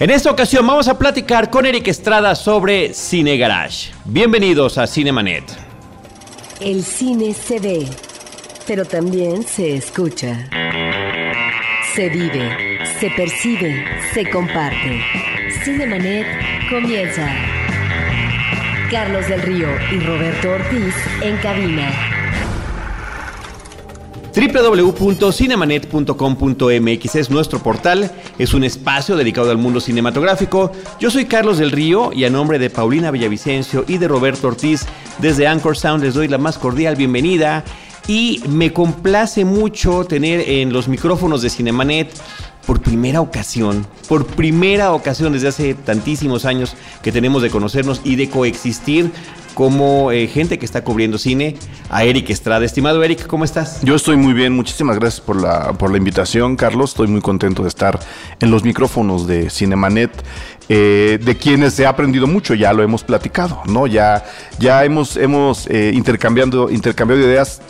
En esta ocasión vamos a platicar con Eric Estrada sobre Cine Garage. Bienvenidos a Cinemanet. El cine se ve, pero también se escucha. Se vive, se percibe, se comparte. Cinemanet comienza. Carlos del Río y Roberto Ortiz en cabina www.cinemanet.com.mx es nuestro portal, es un espacio dedicado al mundo cinematográfico. Yo soy Carlos del Río y a nombre de Paulina Villavicencio y de Roberto Ortiz, desde Anchor Sound les doy la más cordial bienvenida y me complace mucho tener en los micrófonos de Cinemanet por primera ocasión, por primera ocasión desde hace tantísimos años que tenemos de conocernos y de coexistir como eh, gente que está cubriendo cine, a Eric Estrada. Estimado Eric, ¿cómo estás? Yo estoy muy bien, muchísimas gracias por la, por la invitación, Carlos. Estoy muy contento de estar en los micrófonos de Cinemanet. Eh, de quienes ha aprendido mucho, ya lo hemos platicado, ¿no? Ya, ya hemos, hemos eh, intercambiando, intercambiado ideas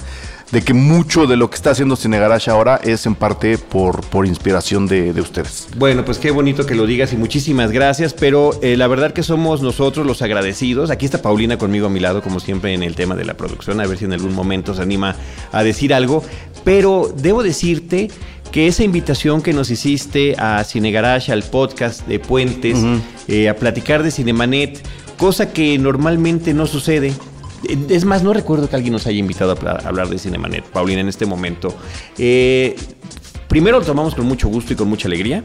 de que mucho de lo que está haciendo Cine Garage ahora es en parte por, por inspiración de, ustedes. Bueno, pues qué bonito que lo digas y muchísimas gracias, pero eh, la verdad que somos nosotros los agradecidos. Aquí está Paulina conmigo a mi lado, como siempre, en el tema de la producción, a ver si en algún momento se anima a decir algo, pero debo decirte que esa invitación que nos hiciste a Cine Garage, al podcast de Puentes, eh, a platicar de Cinemanet, cosa que normalmente no sucede, es más, no recuerdo que alguien nos haya invitado a hablar de Cinemanet, Paulina, en este momento. Eh, primero lo tomamos con mucho gusto y con mucha alegría.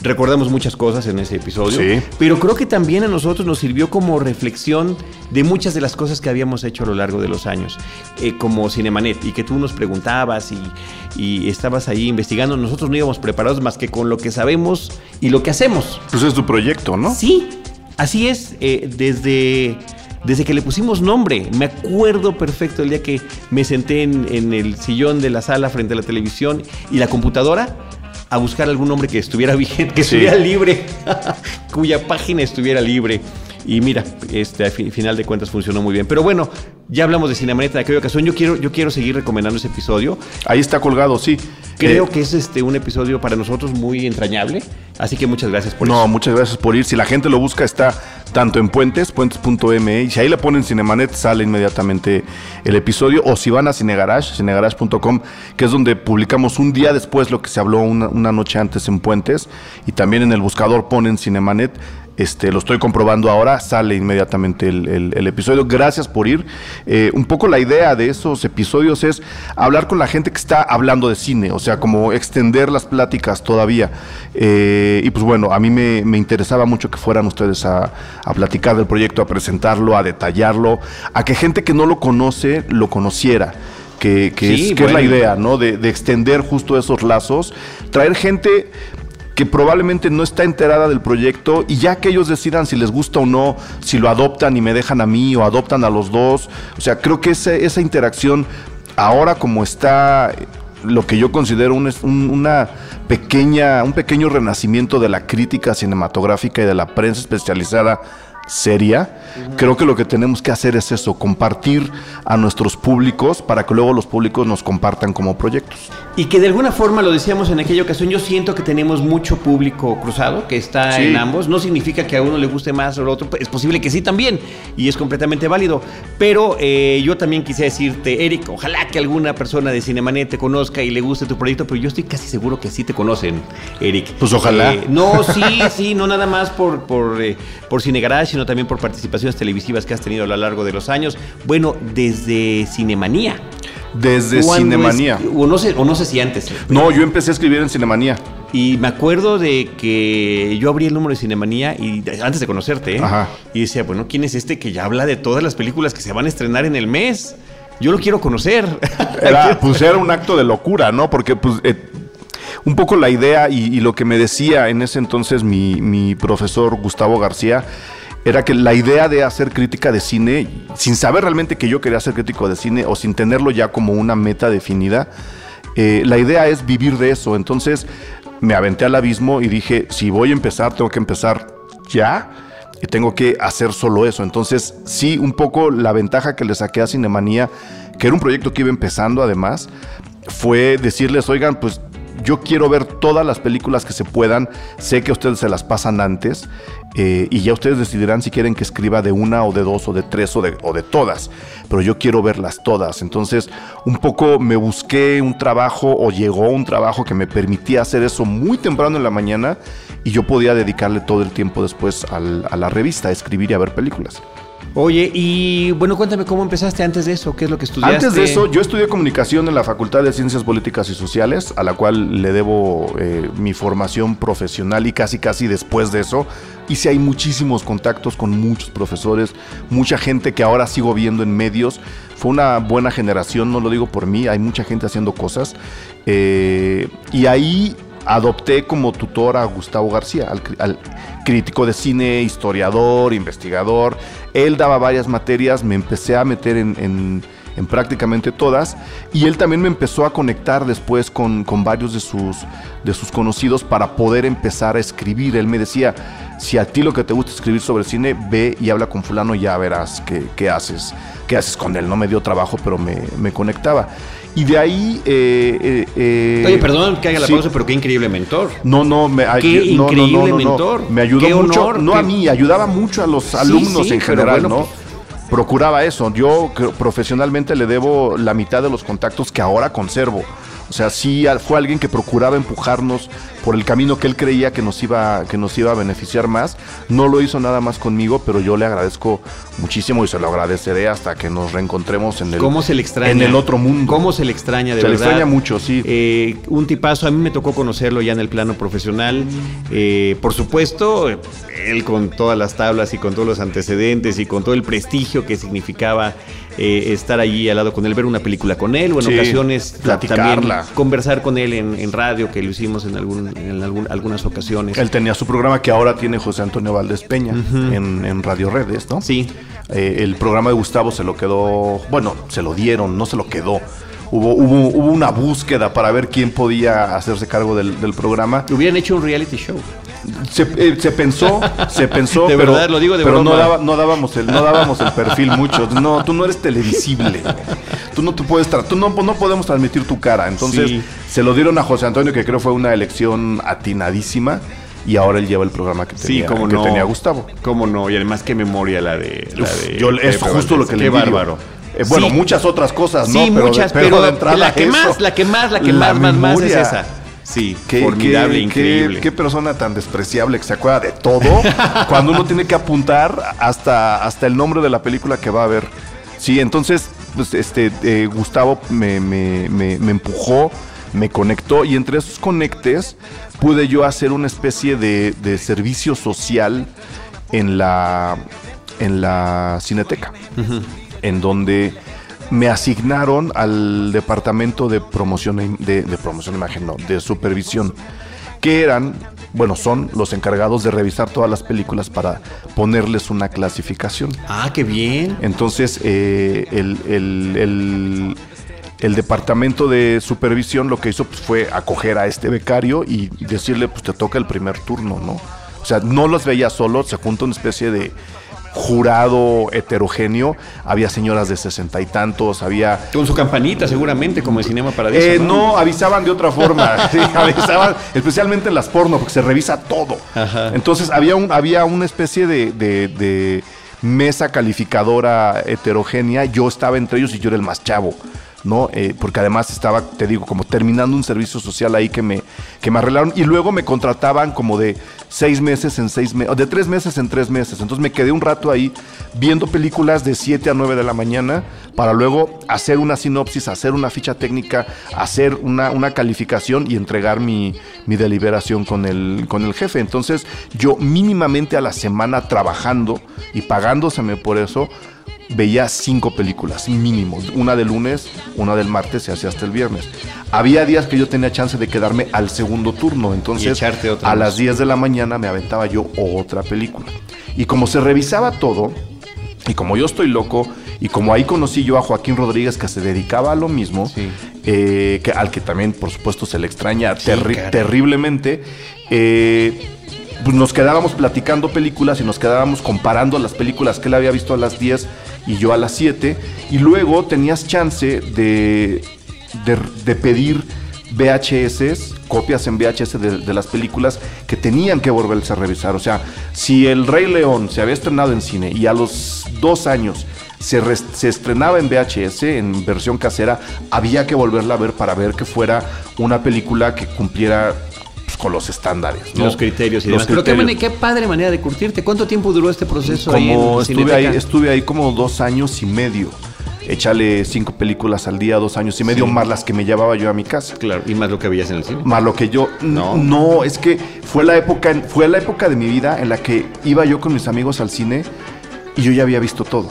Recordamos muchas cosas en ese episodio, sí. pero creo que también a nosotros nos sirvió como reflexión de muchas de las cosas que habíamos hecho a lo largo de los años, eh, como Cinemanet, y que tú nos preguntabas y, y, estabas ahí investigando. Nosotros no íbamos preparados más que con lo que sabemos y lo que hacemos. Pues es tu proyecto, ¿no? Sí, así es. Eh, desde desde que le pusimos nombre. Me acuerdo perfecto el día que me senté en, el sillón de la sala frente a la televisión y la computadora a buscar algún nombre que estuviera vigente, que estuviera libre, cuya página estuviera libre. Y mira, este, al final de cuentas funcionó muy bien. Pero bueno, ya hablamos de Cinemanet en aquella ocasión. Yo quiero, yo quiero seguir recomendando ese episodio. Ahí está colgado, sí. Creo eh, que es este, un episodio para nosotros muy entrañable. Así que muchas gracias por no, muchas gracias por ir. Si la gente lo busca, está tanto en Puentes, puentes.me. Y si ahí le ponen Cinemanet, sale inmediatamente el episodio. O si van a Cinegarage, cinegarage.com, que es donde publicamos un día después lo que se habló una, una noche antes en Puentes. Y también en el buscador ponen Cinemanet este, lo estoy comprobando ahora, sale inmediatamente el, episodio. Gracias por ir. Eh, un poco la idea de esos episodios es hablar con la gente que está hablando de cine, o sea, como extender las pláticas todavía. Eh, y pues bueno, a mí me, interesaba mucho que fueran ustedes a, platicar del proyecto, a presentarlo, a detallarlo, a que gente que no lo conoce lo conociera. Que, es, la idea, ¿no? De, de, extender justo esos lazos, traer gente que probablemente no está enterada del proyecto y ya que ellos decidan si les gusta o no, si lo adoptan y me dejan a mí o adoptan a los dos. O sea, creo que esa interacción ahora como está lo que yo considero un, una pequeña, un pequeño renacimiento de la crítica cinematográfica y de la prensa especializada seria. Creo que lo que tenemos que hacer es eso, compartir a nuestros públicos para que luego los públicos nos compartan como proyectos. Y que de alguna forma, lo decíamos en aquella ocasión, yo siento que tenemos mucho público cruzado, que está en ambos. No significa que a uno le guste más o al otro, es posible que sí también, y es completamente válido. Pero eh, yo también quisiera decirte, Eric, ojalá que alguna persona de Cinemanet te conozca y le guste tu proyecto, pero yo estoy casi seguro que sí te conocen, Eric. Pues ojalá. Eh, no, sí, sí, no nada más por, por, eh, por Cinegarage, sino también por participaciones televisivas que has tenido a lo largo de los años. Bueno, desde Cinemanía. Desde Cinemanía. o, no sé, o no sé si antes. No, yo empecé a escribir en Cinemanía. Y me acuerdo de que yo abrí el número de Cinemanía y antes de conocerte, ¿eh? y decía, bueno, ¿quién es este que ya habla de todas las películas que se van a estrenar en el mes? Yo lo quiero conocer. Era, pues era un acto de locura, ¿no? Porque pues eh, un poco la idea y, lo que me decía en ese entonces mi, mi profesor Gustavo García era que la idea de hacer crítica de cine, sin saber realmente que yo quería ser crítico de cine o sin tenerlo ya como una meta definida, eh, la idea es vivir de eso. Entonces me aventé al abismo y dije, si voy a empezar, tengo que empezar ya y tengo que hacer solo eso. Entonces, sí, un poco la ventaja que le saqué a Cinemanía, que era un proyecto que iba empezando además, fue decirles, oigan, pues yo quiero ver todas las películas que se puedan. Sé que ustedes se las pasan antes eh, y ya ustedes decidirán si quieren que escriba de una o de dos o de tres o de, o de todas. Pero yo quiero verlas todas. Entonces, un poco me busqué un trabajo o llegó un trabajo que me permitía hacer eso muy temprano en la mañana y yo podía dedicarle todo el tiempo después a la revista, a escribir y a ver películas. Oye, y bueno, cuéntame cómo empezaste antes de eso, qué es lo que estudiaste. Antes de eso, yo estudié comunicación en la Facultad de Ciencias Políticas y Sociales, a la cual le debo eh, mi formación profesional y casi casi después de eso hice ahí muchísimos contactos con muchos profesores, mucha gente que ahora sigo viendo en medios. Fue una buena generación, no lo digo por mí, hay mucha gente haciendo cosas. Eh, y ahí adopté como tutor a Gustavo García, al, crítico de cine, historiador, investigador. Él daba varias materias, me empecé a meter en, en- en prácticamente todas y él también me empezó a conectar después con, varios de sus, de sus conocidos para poder empezar a escribir. Él me decía, si a ti lo que te gusta es escribir sobre cine, ve y habla con fulano ya verás qué, qué haces, qué haces con él. No me dio trabajo, pero me, me conectaba. Y de ahí... eh, eh, eh, Oye, perdón que haga la sí. pausa, pero qué increíble mentor. No, no, me, Qué no, increíble no, no. mentor. Me ayudó Qué mucho, honor, no qué- a mí, ayudaba mucho a los alumnos sí, en general, bueno, ¿no? pues- Procuraba eso. Yo profesionalmente le debo la mitad de los contactos que ahora conservo. O sea, sí fue alguien que procuraba empujarnos por el camino que él creía que nos iba que nos iba a beneficiar más. No lo hizo nada más conmigo, pero yo le agradezco muchísimo y se lo agradeceré hasta que nos reencontremos en el ¿Cómo se le extraña? en el otro mundo. ¿Cómo se le extraña de Se le verdad? extraña mucho, sí. Eh, un tipazo, a mí me tocó conocerlo ya en el plano profesional. Eh, por supuesto, él con todas las tablas y con todos los antecedentes y con todo el prestigio que significaba eh, estar allí al lado con él, ver una película con él o en Sí, ocasiones platicarla. también conversar con él en, en radio, que lo hicimos en, algún, en algún- algunas ocasiones. Él tenía su programa que ahora tiene José Antonio Valdés Peña en, en Radio Redes, ¿no? Sí. Eh, el programa de Gustavo se lo quedó, bueno, se lo dieron, no se lo quedó. Hubo, hubo, hubo una búsqueda para ver quién podía hacerse cargo del, del programa. Hubieran hecho un reality show. Se, eh, se pensó, se pensó, De pero, verdad, lo digo de pero no, daba- no dábamos el, no dábamos el perfil mucho. No, tú no eres televisible. Tú no te puedes tú no, no podemos transmitir tu cara. Entonces Sí. se lo dieron a José Antonio, que creo fue una elección atinadísima. Y ahora él lleva el programa que Sí, tenía, como que no. tenía Gustavo. Cómo no, y además qué memoria la de. La Uf, de yo, es justo lo que le Qué envidio. bárbaro. Eh, bueno, Sí. muchas otras cosas, ¿no? Sí, Pero de- muchas, pero, pero, de entrada la que eso. más, la que más, la que La más, más, más es esa. Sí, Qué, formidable, qué- increíble. Qué, qué persona tan despreciable que se acuerda de todo cuando uno tiene que apuntar hasta, hasta el nombre de la película que va a ver. Sí, entonces, pues, este, eh, Gustavo me, me- me- me empujó, me conectó y entre esos conectes pude yo hacer una especie de, de servicio social en la, en la cineteca, en donde me asignaron al departamento de promoción e- de, de promoción de imagen, no, de supervisión, que eran, bueno, son los encargados de revisar todas las películas para ponerles una clasificación. Ah, qué bien. Entonces, eh, el, el- el- el departamento de supervisión lo que hizo pues, fue acoger a este becario y decirle, pues te toca el primer turno, ¿no? O sea, no los veía solo, se junta una especie de jurado heterogéneo. Había señoras de sesenta y tantos, había Con su campanita, seguramente, como en Cinema Paradiso. eh, no, avisaban de otra forma. Sí, avisaban, especialmente en las porno, porque se revisa todo. Ajá. Entonces había, un, había una especie de, de- de mesa calificadora heterogénea. Yo estaba entre ellos y yo era el más chavo. ¿No? Eh, porque además estaba, te digo, como terminando un servicio social ahí que me, que me arreglaron y luego me contrataban como de seis meses en seis meses, de tres meses en tres meses. Entonces me quedé un rato ahí viendo películas de 7 a 9 de la mañana para luego hacer una sinopsis, hacer una ficha técnica, hacer una, una calificación y entregar mi, mi deliberación con el, con el jefe. Entonces yo mínimamente a la semana trabajando y pagándoseme por eso, veía cinco películas mínimo, una de lunes, una del martes y así hasta el viernes. Había días que yo tenía chance de quedarme al segundo turno, entonces a las 10 de la mañana me aventaba yo otra película. Y como se revisaba todo, y como yo estoy loco, y como ahí conocí yo a Joaquín Rodríguez que se dedicaba a lo mismo, Sí. eh, que, al que también por supuesto se le extraña Sí, terri- caray. terriblemente, eh, pues nos quedábamos platicando películas y nos quedábamos comparando las películas que él había visto a las 10 y yo a las 7. Y luego tenías chance de, de, pedir VHS, copias en VHS de, las películas que tenían que volverse a revisar. O sea, si El Rey León se había estrenado en cine y a los dos años se, se estrenaba en VHS, en versión casera, había que volverla a ver para ver que fuera una película que cumpliera con los estándares. ¿no? Los criterios y Los demás. Pero qué, padre manera de curtirte. ¿Cuánto tiempo duró este proceso ahí Como estuve ahí, estuve ahí como dos años y medio. Échale cinco películas al día, dos años y medio, Sí. más las que me llevaba yo a mi casa. Claro, y más lo que veías en el cine. Más lo que yo. No. No. No, es que fue la época, fue la época de mi vida en la que iba yo con mis amigos al cine y yo ya había visto todo.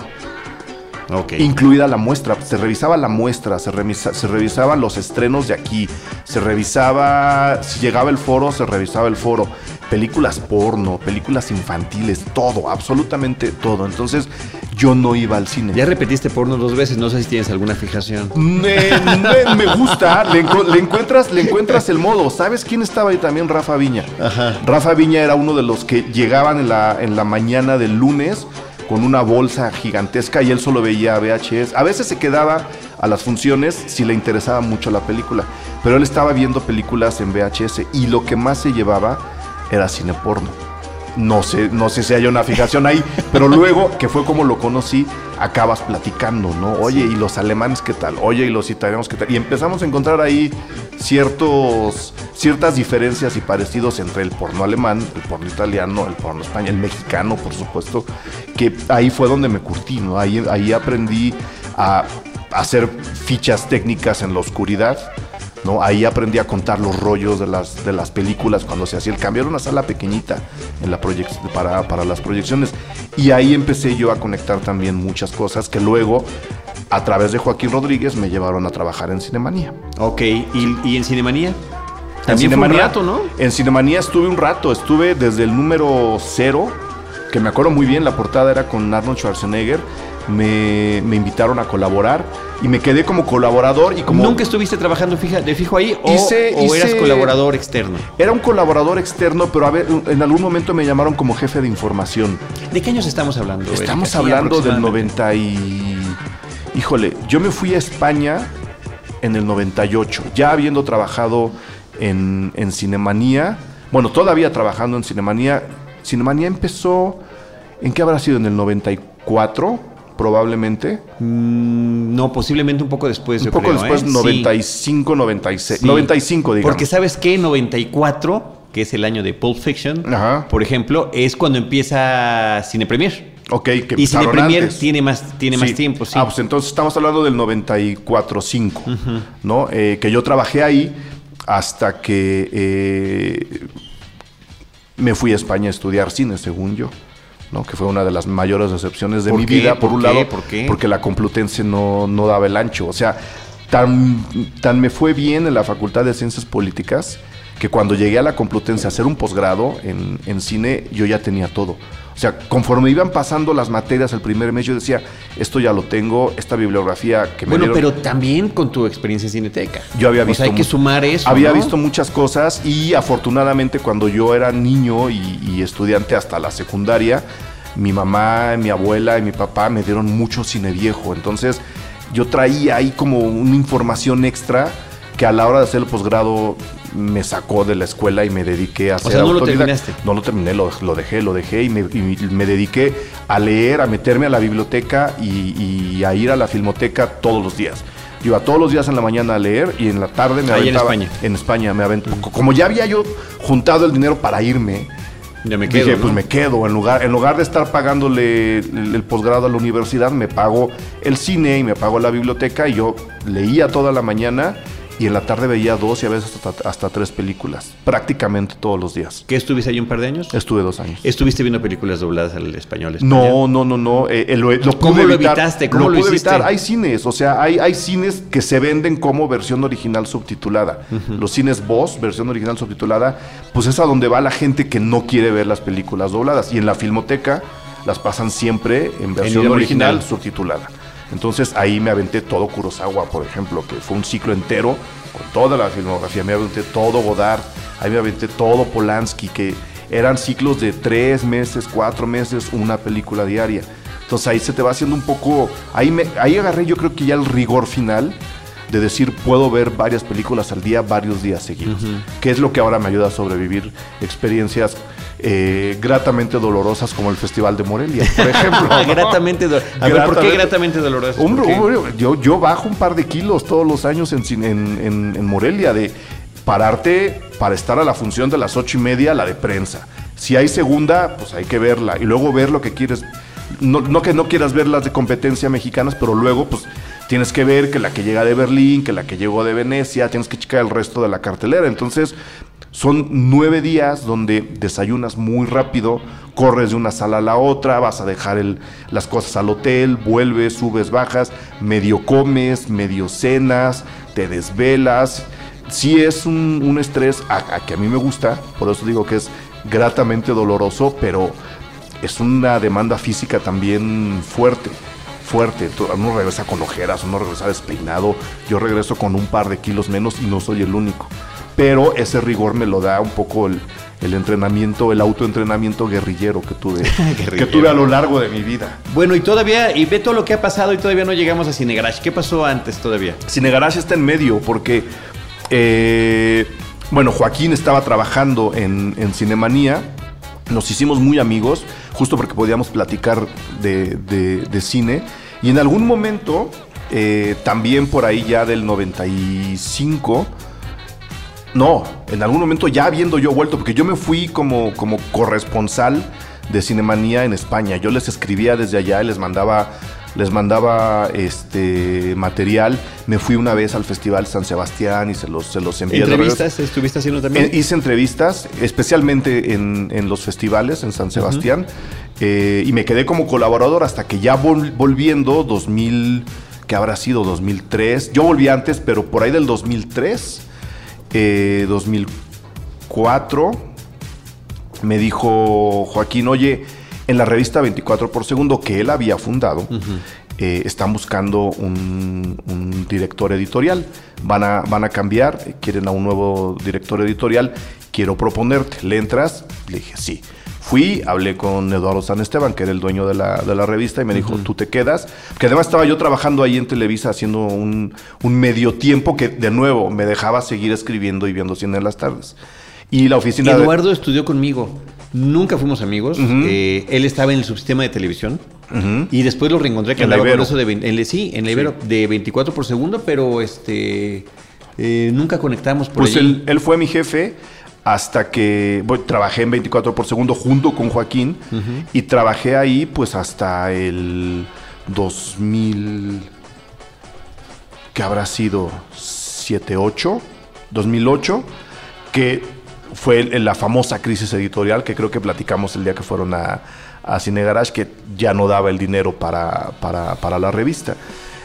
Incluida la muestra. Se revisaba la muestra, se, revisa- se revisaban los estrenos de aquí, se revisaba. Si llegaba el foro, se revisaba el foro. Películas porno, películas infantiles, todo, absolutamente todo. Entonces, yo no iba al cine. Ya repetiste porno dos veces, no sé si tienes alguna fijación. Me, me- me gusta, le encuentras, le encuentras el modo. ¿Sabes quién estaba ahí también? Rafa Viña. Rafa Viña era uno de los que llegaban en la, en la mañana del lunes con una bolsa gigantesca y él solo veía VHS. A veces se quedaba a las funciones si le interesaba mucho la película, pero él estaba viendo películas en VHS y lo que más se llevaba era cine porno. No sé, no sé si hay una fijación ahí, pero luego, que fue como lo conocí, acabas platicando, ¿no? Oye, ¿y los alemanes qué tal? Oye, ¿y los italianos qué tal? Y empezamos a encontrar ahí ciertos, ciertas diferencias y parecidos entre el porno alemán, el porno italiano, el porno español, el mexicano, por supuesto, que ahí fue donde me curtí, ¿no? Ahí, ahí aprendí a hacer fichas técnicas en la oscuridad, ¿no? Ahí aprendí a contar los rollos de las, de las películas cuando se hacía el cambio. Era una sala pequeñita en la para, para las proyecciones. Y ahí empecé yo a conectar también muchas cosas que luego, a través de Joaquín Rodríguez, me llevaron a trabajar en Cinemanía. Ok, ¿y, y en Cinemanía? En También fue un Cinemanía- rato, ¿no? En Cinemanía estuve un rato, estuve desde el número cero, que me acuerdo muy bien, la portada era con Arnold Schwarzenegger. Me, me invitaron a colaborar y me quedé como colaborador y como... ¿Nunca estuviste trabajando fija- de fijo ahí o, Hice- o eras colaborador externo? Era un colaborador externo, pero a ver, en algún momento me llamaron como jefe de información. ¿De qué años estamos hablando? Estamos hablando del aproximadamente. 90 y... Híjole, yo me fui a España en el 98, ya habiendo trabajado en, en Cinemanía, bueno, todavía trabajando en Cinemanía. Cinemanía empezó, ¿en qué habrá sido? ¿En el 94? Probablemente. Mm, no, posiblemente un poco después. Un yo poco creo, después, ¿eh? Sí. 95, 96. Sí. 95, digamos. Porque sabes que 94, que es el año de Pulp Fiction, Ajá. por ejemplo, es cuando empieza Cine Premier. Ok, que Y Cine Premier antes. tiene más, tiene más Sí. tiempo, sí. Ah, pues entonces estamos hablando del 94-5, ¿no? Eh, que yo trabajé ahí hasta que eh, me fui a España a estudiar cine, según yo. ¿No? que fue una de las mayores decepciones de ¿Por mi qué? vida, por, ¿Por un qué? lado, ¿Por qué? porque la Complutense no, no daba el ancho. O sea, tan, tan me fue bien en la Facultad de Ciencias Políticas que cuando llegué a la Complutense a hacer un posgrado en, en cine, yo ya tenía todo. O sea, conforme iban pasando las materias el primer mes, yo decía, esto ya lo tengo, esta bibliografía que me Bueno, dieron- pero también con tu experiencia en Cineteca. yo había O visto. sea, hay que sumar eso. Había ¿no? visto muchas cosas y afortunadamente cuando yo era niño y, y estudiante hasta la secundaria, mi mamá, mi abuela y mi papá me dieron mucho cine viejo. Entonces yo traía ahí como una información extra que a la hora de hacer el posgrado me sacó de la escuela y me dediqué a hacer sea, no lo terminaste. No lo terminé, lo, lo dejé, lo dejé y me, y me dediqué a leer, a meterme a la biblioteca y, y a ir a la filmoteca todos los días. Yo iba todos los días en la mañana a leer y en la tarde me Ahí en aventaba. España. En España me aventaba. Como ya había yo juntado el dinero para irme, Ya me quedo. dije, ¿no? pues me quedo. En lugar, en lugar de estar pagándole el, el posgrado a la universidad, me pago el cine y me pago la biblioteca. Y yo leía toda la mañana y en la tarde veía dos y a veces hasta, hasta tres películas. Prácticamente todos los días. ¿Qué estuviste ahí un par de años? Estuve dos años. ¿Estuviste viendo películas dobladas al español? No, no, no, no. eh, eh, lo, lo ¿Cómo pude lo evitar. evitaste? ¿Cómo lo lo pude evitar. Hay cines, o sea, hay, hay cines que se venden como versión original subtitulada. Los cines Voz, versión original subtitulada, pues es a donde va la gente que no quiere ver las películas dobladas. Y en la filmoteca las pasan siempre en versión original. subtitulada. Entonces ahí me aventé todo Kurosawa, por ejemplo, que fue un ciclo entero con toda la filmografía. Me aventé todo Godard, ahí me aventé todo Polanski, que eran ciclos de tres meses, cuatro meses, una película diaria. Entonces ahí se te va haciendo un poco, ahí, me, ahí agarré yo creo que ya el rigor final de decir, puedo ver varias películas al día, varios días seguidos, que es lo que ahora me ayuda a sobrevivir experiencias eh, gratamente dolorosas como el Festival de Morelia, por ejemplo. gratamente dolorosas. A ver, ¿por qué gratamente dolorosas? yo, yo bajo un par de kilos todos los años en, en, en Morelia de pararte para estar a la función de las ocho y media, la de prensa. Si hay segunda, pues hay que verla y luego ver lo que quieres. No, no que no quieras ver las de competencia mexicanas, pero luego, pues tienes que ver que la que llega de Berlín, que la que llegó de Venecia, tienes que checar el resto de la cartelera. Entonces, son nueve días donde desayunas muy rápido, corres de una sala a la otra, vas a dejar las cosas al hotel, vuelves, subes, bajas, medio comes, medio cenas, te desvelas. Sí es un, estrés a, que a mí me gusta, por eso digo que es gratamente doloroso, pero es una demanda física también fuerte fuerte. Uno regresa con ojeras, uno regresa despeinado. Yo regreso con un par de kilos menos y no soy el único. Pero ese rigor me lo da un poco el, entrenamiento, el autoentrenamiento guerrillero que tuve, que tuve a lo largo de mi vida. Bueno, y todavía, y ve todo lo que ha pasado y todavía no llegamos a Cinegarash. ¿Qué pasó antes todavía? Cinegarash está en medio porque, eh, bueno, Joaquín estaba trabajando en, en Cinemanía nos hicimos muy amigos, justo porque podíamos platicar de, cine. Y en algún momento, eh, también por ahí ya del 95, no, en algún momento ya habiendo yo vuelto, porque yo me fui como, como corresponsal de Cinemanía en España. Yo les escribía desde allá y les mandaba les mandaba este material. Me fui una vez al Festival San Sebastián y se los, se los envié. ¿Entrevistas estuviste haciendo también? Eh, hice entrevistas, especialmente en, los festivales en San Sebastián. Eh, y me quedé como colaborador hasta que ya volviendo, 2000, que habrá sido 2003. Yo volví antes, pero por ahí del 2003, 2004, eh, me dijo Joaquín, oye, en la revista 24 por segundo que él había fundado, eh, están buscando un, director editorial. Van a, van a cambiar, quieren a un nuevo director editorial. Quiero proponerte. ¿Le entras? Le dije, sí. Fui, hablé con Eduardo San Esteban, que era el dueño de la, revista, y me dijo, tú te quedas. Que además estaba yo trabajando ahí en Televisa haciendo un, medio tiempo que, de nuevo, me dejaba seguir escribiendo y viendo cine en las tardes. Y la oficina... Eduardo estudió conmigo. Nunca fuimos amigos. Eh, él estaba en el subsistema de televisión. Y después lo reencontré que andaba con eso de en, sí, en la Ibero, de 24 por segundo, pero este eh, nunca conectamos por Pues él, él, fue mi jefe hasta que trabajé en 24 por segundo junto con Joaquín y trabajé ahí pues hasta el 2000 que habrá sido 7 8 2008 que fue la famosa crisis editorial que creo que platicamos el día que fueron a, a Cine Garage, que ya no daba el dinero para, para, la revista.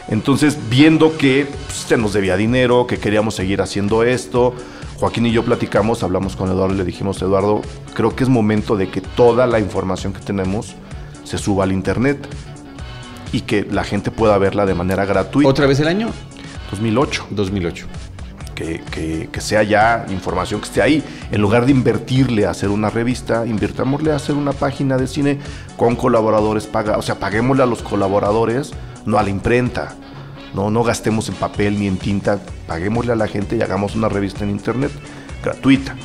Entonces, viendo que pues, se nos debía dinero, que queríamos seguir haciendo esto, Joaquín y yo platicamos, hablamos con Eduardo y le dijimos, Eduardo, creo que es momento de que toda la información que tenemos se suba al Internet y que la gente pueda verla de manera gratuita. ¿Otra vez el año? 2008. 2008 que, sea ya información que esté ahí. En lugar de invertirle a hacer una revista, invirtámosle a hacer una página de cine con colaboradores paga, o sea, paguémosle a los colaboradores, no a la imprenta. No, no gastemos en papel ni en tinta, paguémosle a la gente y hagamos una revista en internet gratuita.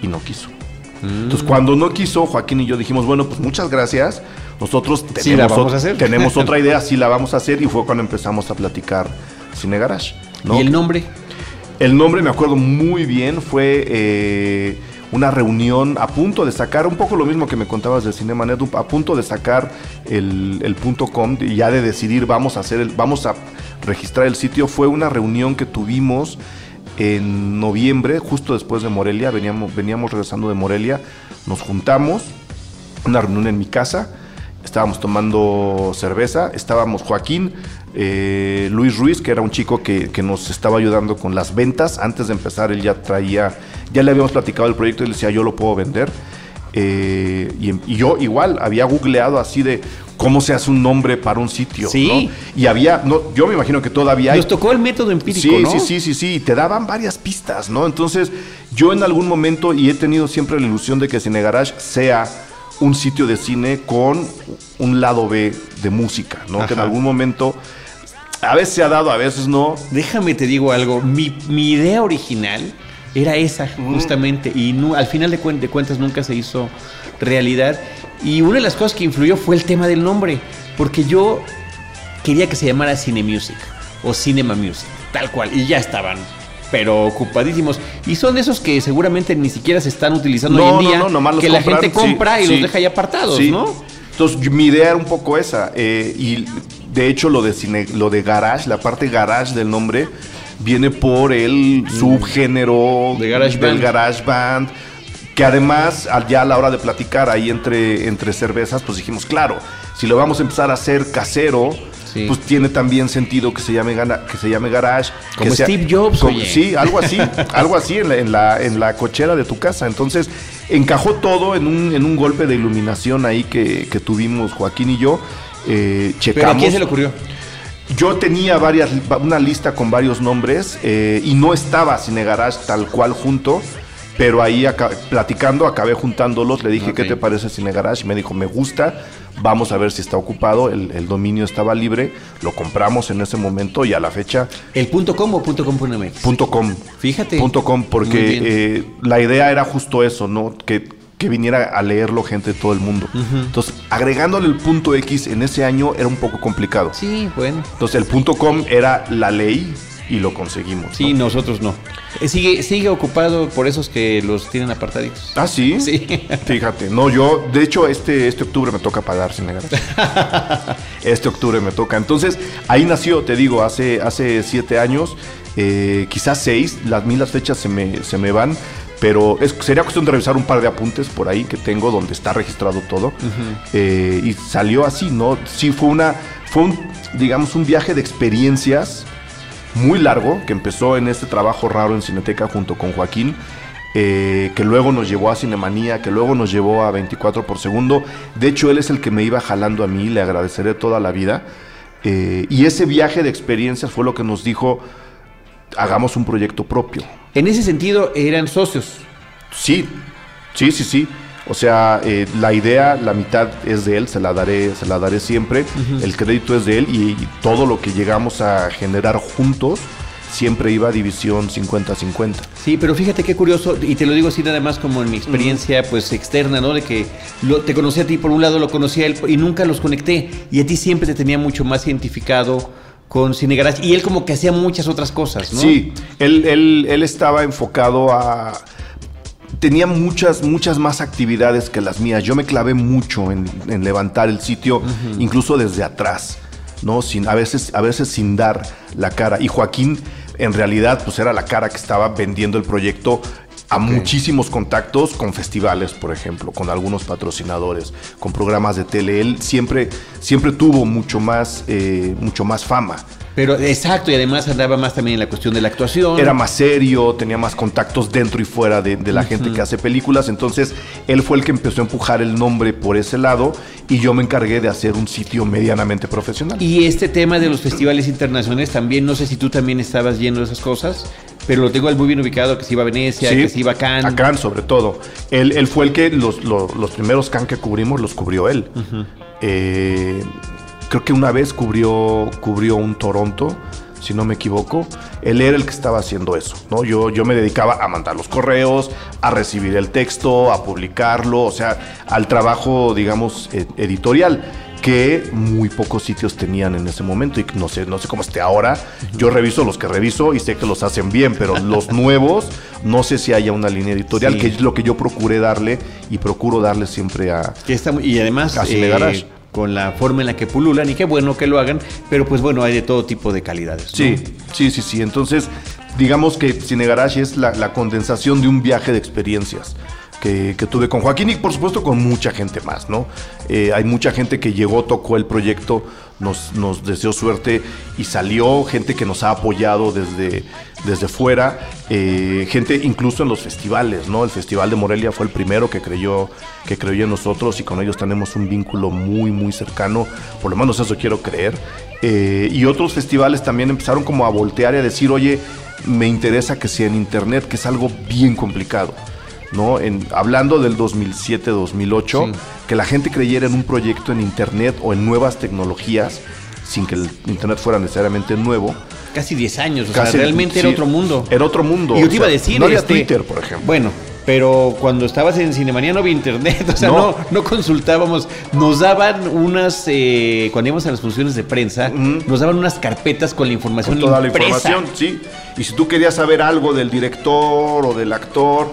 Y no quiso. Mm. Entonces, cuando no quiso, Joaquín y yo dijimos, bueno, pues muchas gracias. Nosotros tenemos, tenemos otra idea, sí la vamos a hacer. Y fue cuando empezamos a platicar Cine Garage. ¿Y el nombre? El nombre me acuerdo muy bien, fue eh, una reunión a punto de sacar, un poco lo mismo que me contabas del Cinemanet, a punto de sacar el, punto com y ya de decidir vamos a hacer el, vamos a registrar el sitio. Fue una reunión que tuvimos en noviembre, justo después de Morelia, veníamos, veníamos regresando de Morelia, nos juntamos, una reunión en mi casa, estábamos tomando cerveza, estábamos Joaquín, eh, Luis Ruiz, que era un chico que, nos estaba ayudando con las ventas. Antes de empezar, él ya traía, ya le habíamos platicado el proyecto y le decía, yo lo puedo vender. Eh, y, yo igual había googleado así de cómo se hace un nombre para un sitio. Sí. Y había, no, yo me imagino que todavía Nos tocó el método empírico, sí, Sí, sí, sí, sí. Y te daban varias pistas, ¿no? Entonces, yo en algún momento, y he tenido siempre la ilusión de que Cine Garage sea un sitio de cine con un lado B de música, ¿no? Que en algún momento A veces se ha dado, a veces no. Déjame te digo algo. Mi, mi idea original era esa, justamente. Y no- al final de, cuen- de cuentas nunca se hizo realidad. Y una de las cosas que influyó fue el tema del nombre. Porque yo quería que se llamara Cine Music o Cinema Music, tal cual. Y ya estaban, pero ocupadísimos. Y son esos que seguramente ni siquiera se están utilizando hoy en día. nomás los que la gente sí, compra y sí. los deja ahí apartados, Sí. ¿no? Entonces, mi idea era un poco esa. eh, y de hecho, lo de, cine, lo de garage, la parte garage del nombre, viene por el subgénero Mm. De garage del band. garage band. Que además, ya a la hora de platicar ahí entre, entre cervezas, pues dijimos, claro, si lo vamos a empezar a hacer casero, Sí. pues tiene también sentido que se llame, gana- que se llame garage. Como que sea- Steve Jobs, como-. Sí, algo así, algo así en la, en, la, en la cochera de tu casa. Entonces, encajó todo en un, en un golpe de iluminación ahí que, que tuvimos Joaquín y yo. Eh, Pero checamos. ¿a quién se le ocurrió? Yo tenía varias, una lista con varios nombres eh, y no estaba Cine Garage tal cual junto, pero ahí platicando acabé juntándolos, le dije. ¿qué te parece Cine Garage? Y me dijo, me gusta, vamos a ver si está ocupado, el, el dominio estaba libre, lo compramos en ese momento y a la fecha ¿El punto com o punto com punto .com. Fíjate. Punto .com, porque eh, la idea era justo eso, ¿no? Que, que viniera a leerlo gente de todo el mundo. Entonces, agregándole el punto X en ese año era un poco complicado. Sí, bueno. Entonces, el punto .com era la ley y lo conseguimos. Sí, ¿no? nosotros no. Eh, Sigue, sigue ocupado por esos que los tienen apartaditos. Ah, sí. Sí. Fíjate, no, yo, de hecho, este, este octubre me toca pagar sin negar. este octubre me toca. Entonces, ahí nació, te digo, hace, hace siete años, eh, quizás seis, las mil las fechas se me, se me van. Pero es- sería cuestión de revisar un par de apuntes por ahí que tengo donde está registrado todo. Eh, y salió así, ¿no? Sí, fue una, fue un, digamos, un viaje de experiencias muy largo que empezó en este trabajo raro en Cineteca junto con Joaquín, eh, que luego nos llevó a Cinemanía, que luego nos llevó a 24 por segundo. De hecho, él es el que me iba jalando a mí, le agradeceré toda la vida. Eh, y ese viaje de experiencias fue lo que nos dijo, hagamos un proyecto propio. En ese sentido, eran socios. Sí, sí, sí, sí. O sea, eh, la idea, la mitad es de él, se la daré, se la daré siempre. El crédito es de él y, y todo lo que llegamos a generar juntos siempre iba a división 50-50. Sí, pero fíjate qué curioso, y te lo digo así nada más como en mi experiencia pues externa, ¿no? De que lo- te conocí a ti por un lado, lo conocí a él y nunca los conecté. Y a ti siempre te tenía mucho más identificado con Cine Garage. Y él como que hacía muchas otras cosas, ¿no? Sí, él, él, él estaba enfocado a... Tenía muchas, muchas más actividades que las mías. Yo me clavé mucho en, en levantar el sitio, incluso desde atrás, ¿no? Sin, a, veces, a veces sin dar la cara. Y Joaquín, en realidad, pues era la cara que estaba vendiendo el proyecto a muchísimos contactos con festivales, por ejemplo, con algunos patrocinadores, con programas de tele. Él siempre, siempre tuvo mucho más, eh, mucho más fama. Pero exacto, y además andaba más también en la cuestión de la actuación. Era más serio, tenía más contactos dentro y fuera de, de la gente que hace películas. Entonces, él fue el que empezó a empujar el nombre por ese lado y yo me encargué de hacer un sitio medianamente profesional. Y este tema de los festivales internacionales también, no sé si tú también estabas yendo de esas cosas, pero lo tengo muy bien ubicado, que se iba a Venecia, Sí, que se iba a Cannes. A Cannes, sobre todo. Él, él fue el que los, los- los primeros Cannes que cubrimos los cubrió él. Eh, creo que una vez cubrió, cubrió un Toronto, si no me equivoco. Él era el que estaba haciendo eso, ¿no? Yo, yo me dedicaba a mandar los correos, a recibir el texto, a publicarlo, o sea, al trabajo, digamos, ed- editorial que muy pocos sitios tenían en ese momento y no sé, no sé cómo esté ahora. Yo reviso los que reviso y sé que los hacen bien, pero los nuevos no sé si haya una línea editorial, Sí. que es lo que yo procuré darle y procuro darle siempre a... Que está y además Casi eh. Con la forma en la que pululan y qué bueno que lo hagan, pero pues bueno, hay de todo tipo de calidades. ¿no? Sí, sí, sí, sí. Entonces, digamos que Cine Garage es la, la condensación de un viaje de experiencias que, tuve con Joaquín y por supuesto con mucha gente más, ¿no? Eh, hay mucha gente que llegó, tocó el proyecto, nos, nos deseó suerte y salió, gente que nos ha apoyado desde, desde fuera, eh, gente incluso en los festivales, ¿no? El Festival de Morelia fue el primero que creyó, que creyó en nosotros y con ellos tenemos un vínculo muy, muy cercano, por lo menos eso quiero creer. Eh, y otros festivales también empezaron como a voltear y a decir, oye, me interesa que sea en internet, que es algo bien complicado. ¿No? En, hablando del 2007-2008, Sí. que la gente creyera en un proyecto en internet o en nuevas tecnologías, sin que el internet fuera necesariamente nuevo. Casi 10 años, o Casi, sea, realmente era otro mundo. Era otro mundo. Y yo te iba a decir, No había este, Twitter, por ejemplo. Bueno, pero cuando estabas en Cinemanía no había internet, o sea, no, No. no, consultábamos. Nos daban unas, eh, cuando íbamos a las funciones de prensa, nos daban unas carpetas con la información con toda la información, sí. Y si tú querías saber algo del director o del actor,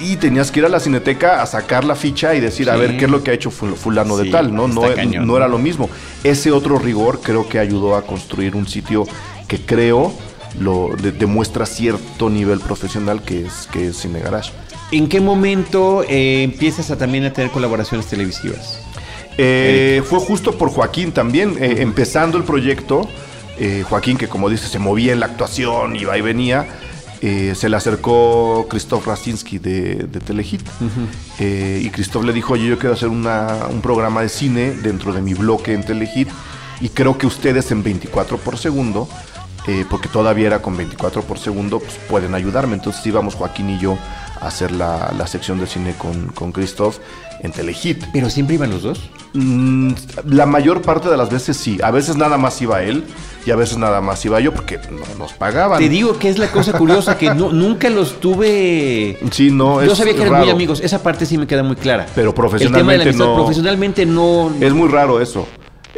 y tenías que ir a la cineteca a sacar la ficha y decir, a ver qué es lo que ha hecho ful- fulano de tal, ¿no? No, cañón. no era lo mismo. Ese otro rigor creo que ayudó a construir un sitio que creo lo de- demuestra cierto nivel profesional que es, que es Cine Garage. ¿En qué momento eh, empiezas a también a tener colaboraciones televisivas? Eh, fue justo por Joaquín también, eh, empezando el proyecto. eh, Joaquín, que como dice, se movía en la actuación, iba y venía. Eh, se le acercó Christoph Rastinsky de, de Telehit. Eh, y Christoph le dijo: Oye, yo quiero hacer una- un programa de cine dentro de mi bloque en Telehit. Y creo que ustedes en 24 por segundo, eh, porque todavía era con 24 por segundo, pues pueden ayudarme. Entonces íbamos Joaquín y yo hacer la, la sección de cine con, con Christoph en Telehit. ¿Pero siempre iban los dos? Mm, la mayor parte de las veces sí. A veces nada más iba él y a veces nada más iba yo porque no nos pagaban. Te digo que es la cosa curiosa, que no- nunca los tuve... Sí, no, Yo es sabía que eran muy amigos, esa parte sí me queda muy clara. Pero El tema de la profesionalmente amistad, no. profesionalmente no... Es muy raro eso.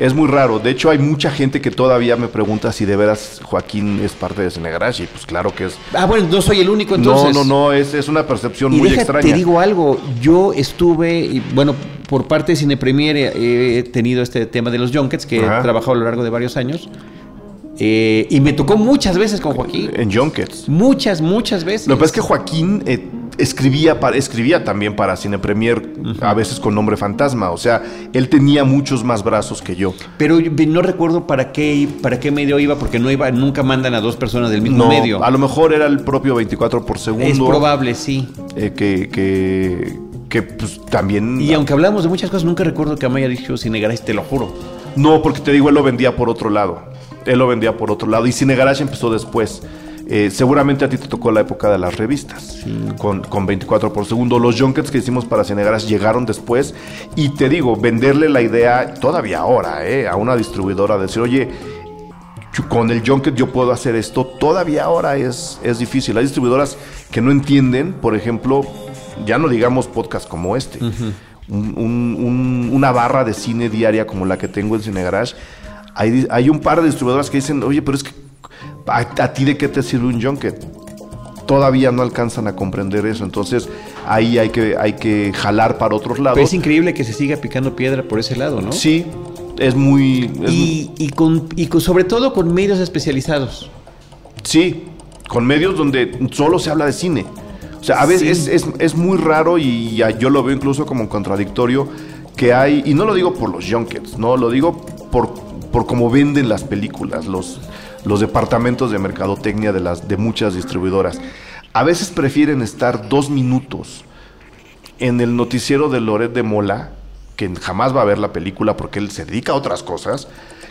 Es muy raro. De hecho, hay mucha gente que todavía me pregunta si de veras Joaquín es parte de Cine Garage. Y pues claro que es. Ah, bueno, no soy el único entonces. No, no, no. Es, es una percepción Y muy déjate, extraña. te digo algo, yo estuve, y bueno, por parte de Cine Premier he, he tenido este tema de los junkets que Ajá. he trabajado a lo largo de varios años. eh, y me tocó muchas veces con Joaquín. En Junkets. Muchas, muchas veces. Lo que pasa es que Joaquín eh, escribía, para, escribía también para Cine Premier, a veces con nombre fantasma. O sea, él tenía muchos más brazos que yo. Pero no recuerdo para qué, para qué medio iba, porque no iba, nunca mandan a dos personas del mismo No, medio. A lo mejor era el propio 24 por segundo. es probable, sí. eh, que, que, que, pues también. Y aunque hablamos de muchas cosas, nunca recuerdo que me haya dicho Cine Garage, te lo juro. No, porque te digo, él lo vendía por otro lado. Él lo vendía por otro lado. Y Cine Garage empezó después. Eh, seguramente a ti te tocó la época de las revistas, con, con 24 por segundo. Los junkets que hicimos para Cine Garage llegaron después. Y te digo, venderle la idea, todavía ahora, eh, a una distribuidora, decir, oye, con el junket yo puedo hacer esto, todavía ahora es, es difícil. Hay distribuidoras que no entienden, por ejemplo, ya no digamos podcast como este, un- un- un- una barra de cine diaria como la que tengo en Cine Garage. Hay, hay un par de distribuidoras que dicen, oye, pero es que ¿a, a ti de qué te sirve un junket? Todavía no alcanzan a comprender eso, entonces ahí hay que, hay que jalar para otros lados. Pero es increíble que se siga picando piedra por ese lado, ¿no? Sí, es muy... es Y, y con, y con- sobre todo con medios especializados. Sí, con medios donde solo se habla de cine. O sea, a veces Sí. es, es- es muy raro y yo lo veo incluso como contradictorio que hay, y no lo digo por los junkets, no, lo digo por, por cómo venden las películas, los, los departamentos de mercadotecnia de, las, de muchas distribuidoras. A veces prefieren estar dos minutos en el noticiero de Loret de Mola, que jamás va a ver la película porque él se dedica a otras cosas,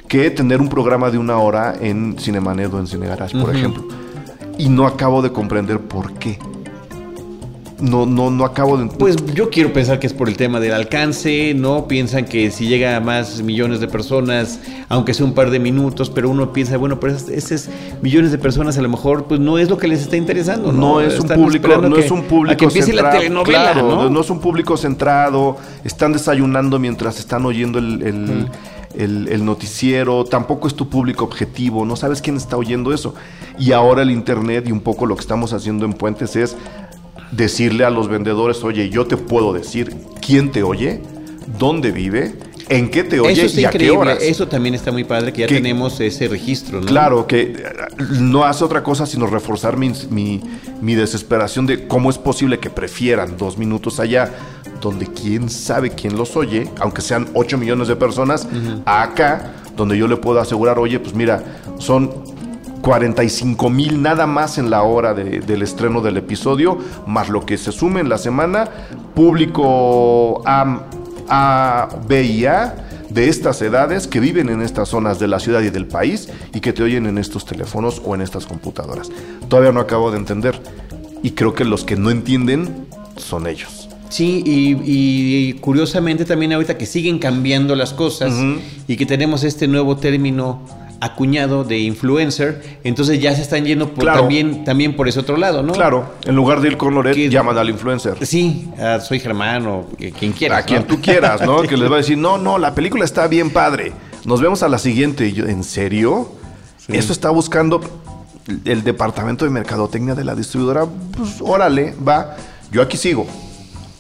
que tener un programa de una hora en Cinemanet o en Cine Garage, por ejemplo. Y no acabo de comprender por qué. No, no, no acabo de... Pues yo quiero pensar que es por el tema del alcance, ¿no? Piensan que si llega a más millones de personas, aunque sea un par de minutos, pero uno piensa, bueno, pero es- esos millones de personas a lo mejor pues no es lo que les está interesando, ¿no? no es un Están público, no que- es un público a que empiece la centrado, telenovela, claro, ¿no? es un público centrado, están desayunando mientras están oyendo el, el- el- el noticiero, tampoco es tu público objetivo, no sabes quién está oyendo eso. Y ahora el internet y un poco lo que estamos haciendo en Puentes es decirle a los vendedores, oye, yo te puedo decir quién te oye, dónde vive, en qué te oye Eso y a qué horas. eso también está muy padre, que ya Que- tenemos ese registro, ¿no? Claro, que no hace otra cosa sino reforzar mi, mi- mi desesperación de cómo es posible que prefieran dos minutos allá, donde quién sabe quién los oye, aunque sean 8 millones de personas, acá, donde yo le puedo asegurar, oye, pues mira, son 45 mil nada más en la hora de- del estreno del episodio, más lo que se sume en la semana, público A, A, B y A de estas edades que viven en estas zonas de la ciudad y del país y que te oyen en estos teléfonos o en estas computadoras. Todavía no acabo de entender y creo que los que no entienden son ellos. Sí, y, y curiosamente también ahorita que siguen cambiando las cosas y que tenemos este nuevo término acuñado de influencer, entonces ya se están yendo por, Claro. también, también por ese otro lado, ¿no? Claro, en lugar de ir con Loret, llaman al influencer. Sí, ah, soy Germán o quien quiera. A quien tú quieras, ¿no? Que les va a decir, no, no, la película está bien padre. Nos vemos a la siguiente. Y yo, ¿en serio? Eso está buscando el departamento de mercadotecnia de la distribuidora. Pues órale, va. Yo aquí sigo.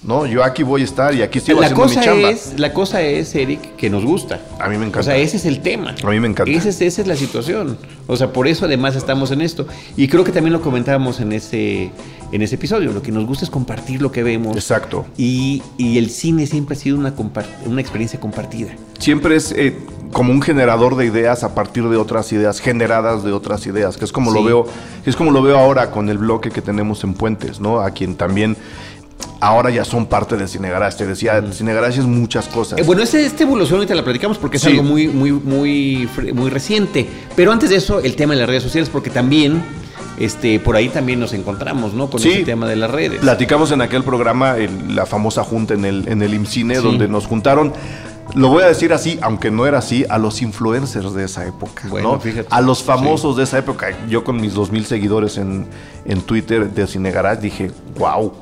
¿No? Yo aquí voy a estar y aquí sigo La haciendo mi cosa, chamba. es, la cosa es, Eric, que nos gusta. A mí me encanta. O sea, ese es el tema. A mí me encanta. Ese es- esa es la situación. O sea, por eso además estamos en esto. Y creo que también lo comentábamos en ese, en ese episodio. Lo que nos gusta es compartir lo que vemos. Exacto. Y, y el cine siempre ha sido una, una experiencia compartida. Siempre es eh, como un generador de ideas a partir de otras ideas, generadas de otras ideas, que es como lo veo, es como lo veo ahora con el bloque que tenemos en Puentes, ¿no? A quien también ahora ya son parte de Cine Garage. Te decía, Cine Garage es muchas cosas. Eh, bueno, este- esta evolución ahorita la platicamos porque es Sí. algo muy, muy, muy, muy reciente. Pero antes de eso, el tema de las redes sociales, porque también este, por ahí también nos encontramos, ¿no? Con Sí. ese tema de las redes. Platicamos en aquel programa el- la famosa junta en el, en el IMCINE, Sí. donde nos juntaron, lo voy a decir así, aunque no era así, a los influencers de esa época, Bueno, ¿no? fíjate. A los famosos de esa época. Yo con mis 2.000 seguidores en, en Twitter de Cine Garage dije, wow,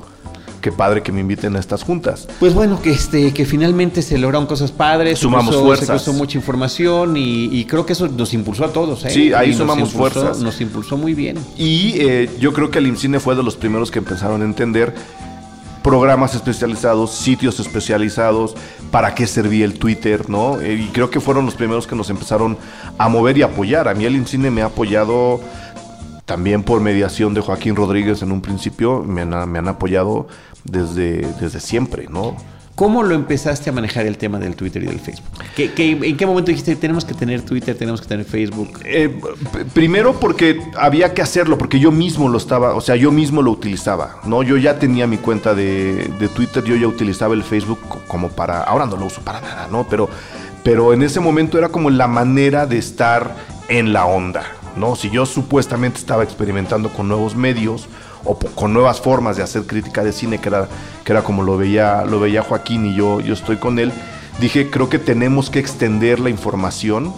qué padre que me inviten a estas juntas. Pues bueno, que este, que finalmente se lograron cosas padres, Sumamos se cruzó, fuerzas. se cruzó mucha información y, y creo que eso nos impulsó a todos. ¿eh? Sí, ahí Y nos sumamos impulsó- fuerzas. Nos impulsó muy bien. Y eh, yo creo que el IMCINE fue de los primeros que empezaron a entender programas especializados, sitios especializados, para qué servía el Twitter, ¿no? Eh, y creo que fueron los primeros que nos empezaron a mover y apoyar. A mí el IMCINE me ha apoyado también por mediación de Joaquín Rodríguez en un principio, me han, me han apoyado desde, desde siempre, ¿no? ¿Cómo lo empezaste a manejar el tema del Twitter y del Facebook? ¿Qué, qué- en qué momento dijiste, tenemos que tener Twitter, tenemos que tener Facebook? Eh, primero porque había que hacerlo, porque yo mismo lo estaba, o sea, yo mismo lo utilizaba, ¿no? Yo ya tenía mi cuenta de, de Twitter, yo ya utilizaba el Facebook co- como para, ahora no lo uso para nada, ¿no? Pero, pero en ese momento era como la manera de estar en la onda, ¿no? Si yo supuestamente estaba experimentando con nuevos medios o con nuevas formas de hacer crítica de cine, que era, que era como lo veía, lo veía Joaquín y yo, yo estoy con él, dije, creo que tenemos que extender la información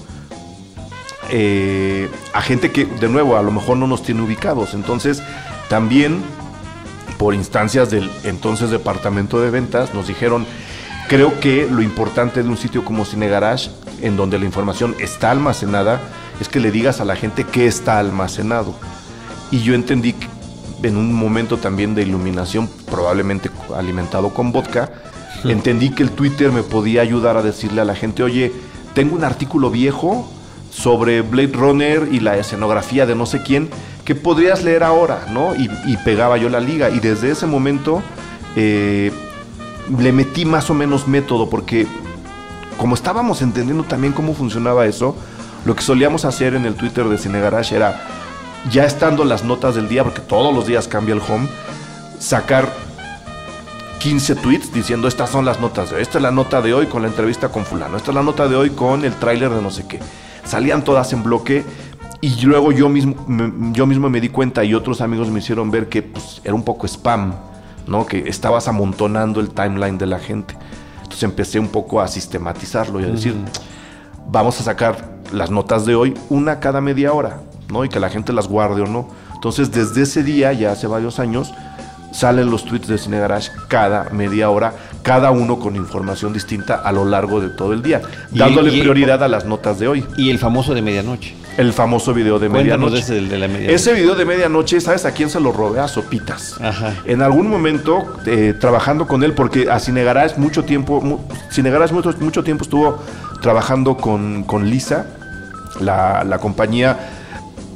eh, a gente que, de nuevo, a lo mejor no nos tiene ubicados. Entonces, también por instancias del entonces departamento de ventas, nos dijeron, creo que lo importante de un sitio como Cine Garage, en donde la información está almacenada, es que le digas a la gente qué está almacenado. Y yo entendí que en un momento también de iluminación, probablemente alimentado con vodka, entendí que el Twitter me podía ayudar a decirle a la gente, oye, tengo un artículo viejo sobre Blade Runner y la escenografía de no sé quién, que podrías leer ahora, ¿no? Y, y pegaba yo la liga. Y desde ese momento eh, le metí más o menos método, porque como estábamos entendiendo también cómo funcionaba eso, lo que solíamos hacer en el Twitter de Cine Garage era, ya estando las notas del día, porque todos los días cambia el home, sacar 15 tweets diciendo estas son las notas de hoy, esta es la nota de hoy con la entrevista con fulano, esta es la nota de hoy con el tráiler de no sé qué. Salían todas en bloque y luego yo mismo, me, yo mismo me di cuenta y otros amigos me hicieron ver que pues, era un poco spam, ¿no? Que estabas amontonando el timeline de la gente. Entonces empecé un poco a sistematizarlo y a decir, vamos a sacar las notas de hoy, una cada media hora, ¿no? Y que la gente las guarde o no. Entonces, desde ese día, ya hace varios años, salen los tweets de Cine Garage cada media hora, cada uno con información distinta a lo largo de todo el día, dándole prioridad a las notas de hoy. Y el famoso de medianoche. El famoso video de Cuéntanos medianoche. ese de la medianoche. Ese video de medianoche, ¿sabes a quién se lo robé? A Sopitas. Ajá. En algún momento, eh, trabajando con él, porque a Cine Garage mucho tiempo, mu- Cine Garage mucho, mucho tiempo estuvo trabajando con, con Lisa, la, la compañía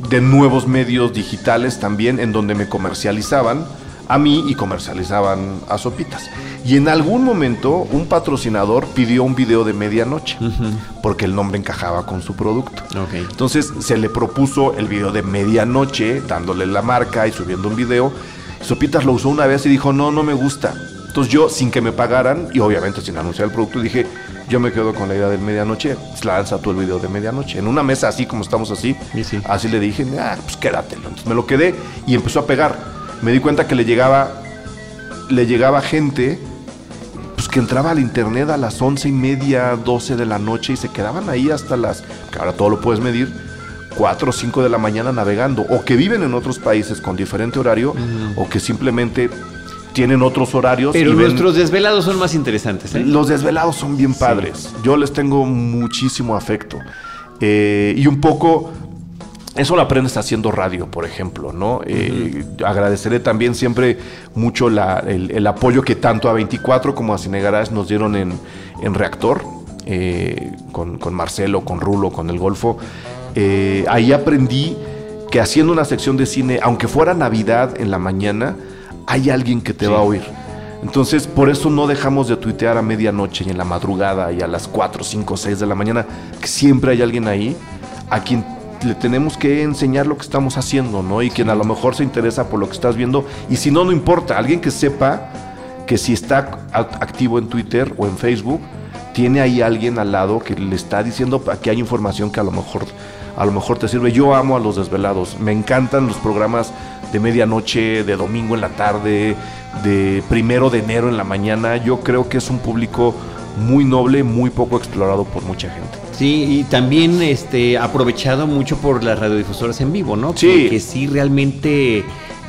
de nuevos medios digitales también, en donde me comercializaban a mí y comercializaban a Sopitas. Y en algún momento un patrocinador pidió un video de medianoche, porque el nombre encajaba con su producto. Entonces se le propuso el video de medianoche, dándole la marca y subiendo un video. Sopitas lo usó una vez y dijo, no, no me gusta. Entonces yo, sin que me pagaran, y obviamente sin anunciar el producto, dije, yo me quedo con la idea del medianoche, pues, lanza tú el video de medianoche. En una mesa así como estamos así, Sí, sí. así le dije, ah, pues quédatelo. Entonces me lo quedé y empezó a pegar. Me di cuenta que le llegaba, le llegaba gente que entraba al internet a las once y media, 12 de la noche y se quedaban ahí hasta las, que ahora todo lo puedes medir, 4 o 5 de la mañana navegando, o que viven en otros países con diferente horario, o que simplemente tienen otros horarios. Pero ven- nuestros desvelados son más interesantes. ¿eh? los desvelados son bien padres. Yo les tengo muchísimo afecto. Eh, y un poco, eso lo aprendes haciendo radio, por ejemplo, ¿no? Eh, Agradeceré también siempre mucho la- el, el apoyo que tanto a 24 como a Cine Garage nos dieron en, en Reactor, eh, con, con Marcelo, con Rulo, con El Golfo. Eh, ahí aprendí que haciendo una sección de cine, aunque fuera Navidad en la mañana, hay alguien que te va a oír. Entonces, por eso no dejamos de tuitear a medianoche y en la madrugada y a las 4, 5, 6 de la mañana, que siempre hay alguien ahí a quien le tenemos que enseñar lo que estamos haciendo, ¿no? Y quien a lo mejor se interesa por lo que estás viendo. Y si no, no importa, alguien que sepa que si está act- activo en Twitter o en Facebook, tiene ahí alguien al lado que le está diciendo que hay información que a lo mejor a lo mejor te sirve. Yo amo a los desvelados. Me encantan los programas de medianoche, de domingo en la tarde, de primero de enero en la mañana. Yo creo que es un público muy noble, muy poco explorado por mucha gente. Sí, y también este aprovechado mucho por las radiodifusoras en vivo, ¿no? Sí. Que, sí realmente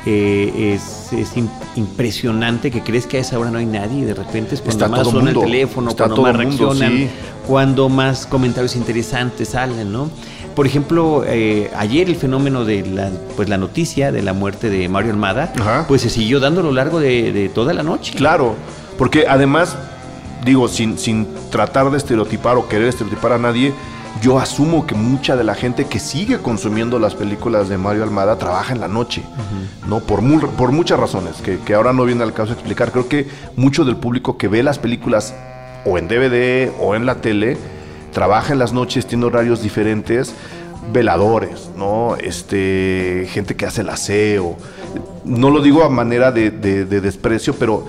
eh, es, es im- impresionante que crees que a esa hora no hay nadie y de repente es cuando Está más suena mundo, el teléfono, está cuando más mundo, reaccionan, sí. cuando más comentarios interesantes salen, ¿no? Por ejemplo, eh, ayer el fenómeno de la, pues la noticia de la muerte de Mario Almada, Ajá. pues se siguió dando a lo largo de, de toda la noche. Claro, porque además, digo, sin, sin tratar de estereotipar o querer estereotipar a nadie, yo asumo que mucha de la gente que sigue consumiendo las películas de Mario Almada trabaja en la noche, ¿no? Por, mu- por muchas razones, que, que ahora no viene al caso de explicar. Creo que mucho del público que ve las películas o en DVD o en la tele, trabaja en las noches, tiene horarios diferentes, veladores, ¿no? Este, gente que hace el aseo. No lo digo a manera de, de- de desprecio, pero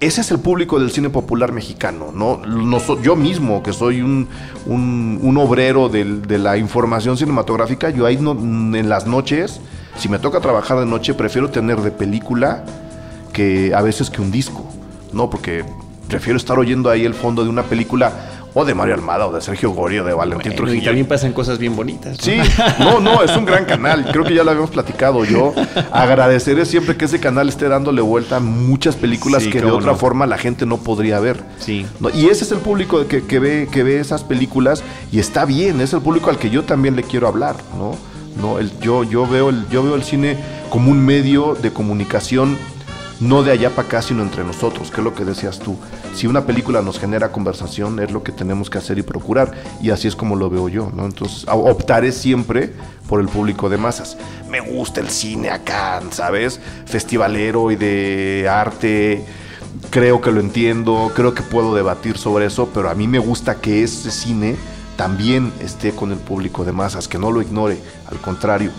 ese es el público del cine popular mexicano, ¿no? Noso- yo mismo, que soy un, un- un obrero de la información cinematográfica, yo ahí no- en las noches, si me toca trabajar de noche, prefiero tener de película que a veces que un disco, ¿no? Porque prefiero estar oyendo ahí el fondo de una película o de Mario Almada o de Sergio Gorio de Valentín Bueno, y Trujillo. también pasan cosas bien bonitas. ¿no? Sí, no, no, es un gran canal. Creo que ya lo habíamos platicado. Yo agradeceré siempre que ese canal esté dándole vuelta a muchas películas Sí, que de otra no. forma la gente no podría ver. Sí. ¿no? Y ese es el público que, que ve, que ve esas películas y está bien, es el público al que yo también le quiero hablar, ¿no? No, el, yo, yo, veo el, yo veo el cine como un medio de comunicación no de allá para acá, sino entre nosotros, que es lo que decías tú. Si una película nos genera conversación, es lo que tenemos que hacer y procurar, y así es como lo veo yo, ¿no? Entonces, optaré siempre por el público de masas. Me gusta el cine acá, ¿sabes? Festivalero y de arte, creo que lo entiendo, creo que puedo debatir sobre eso, pero a mí me gusta que ese cine también esté con el público de masas, que no lo ignore, al contrario,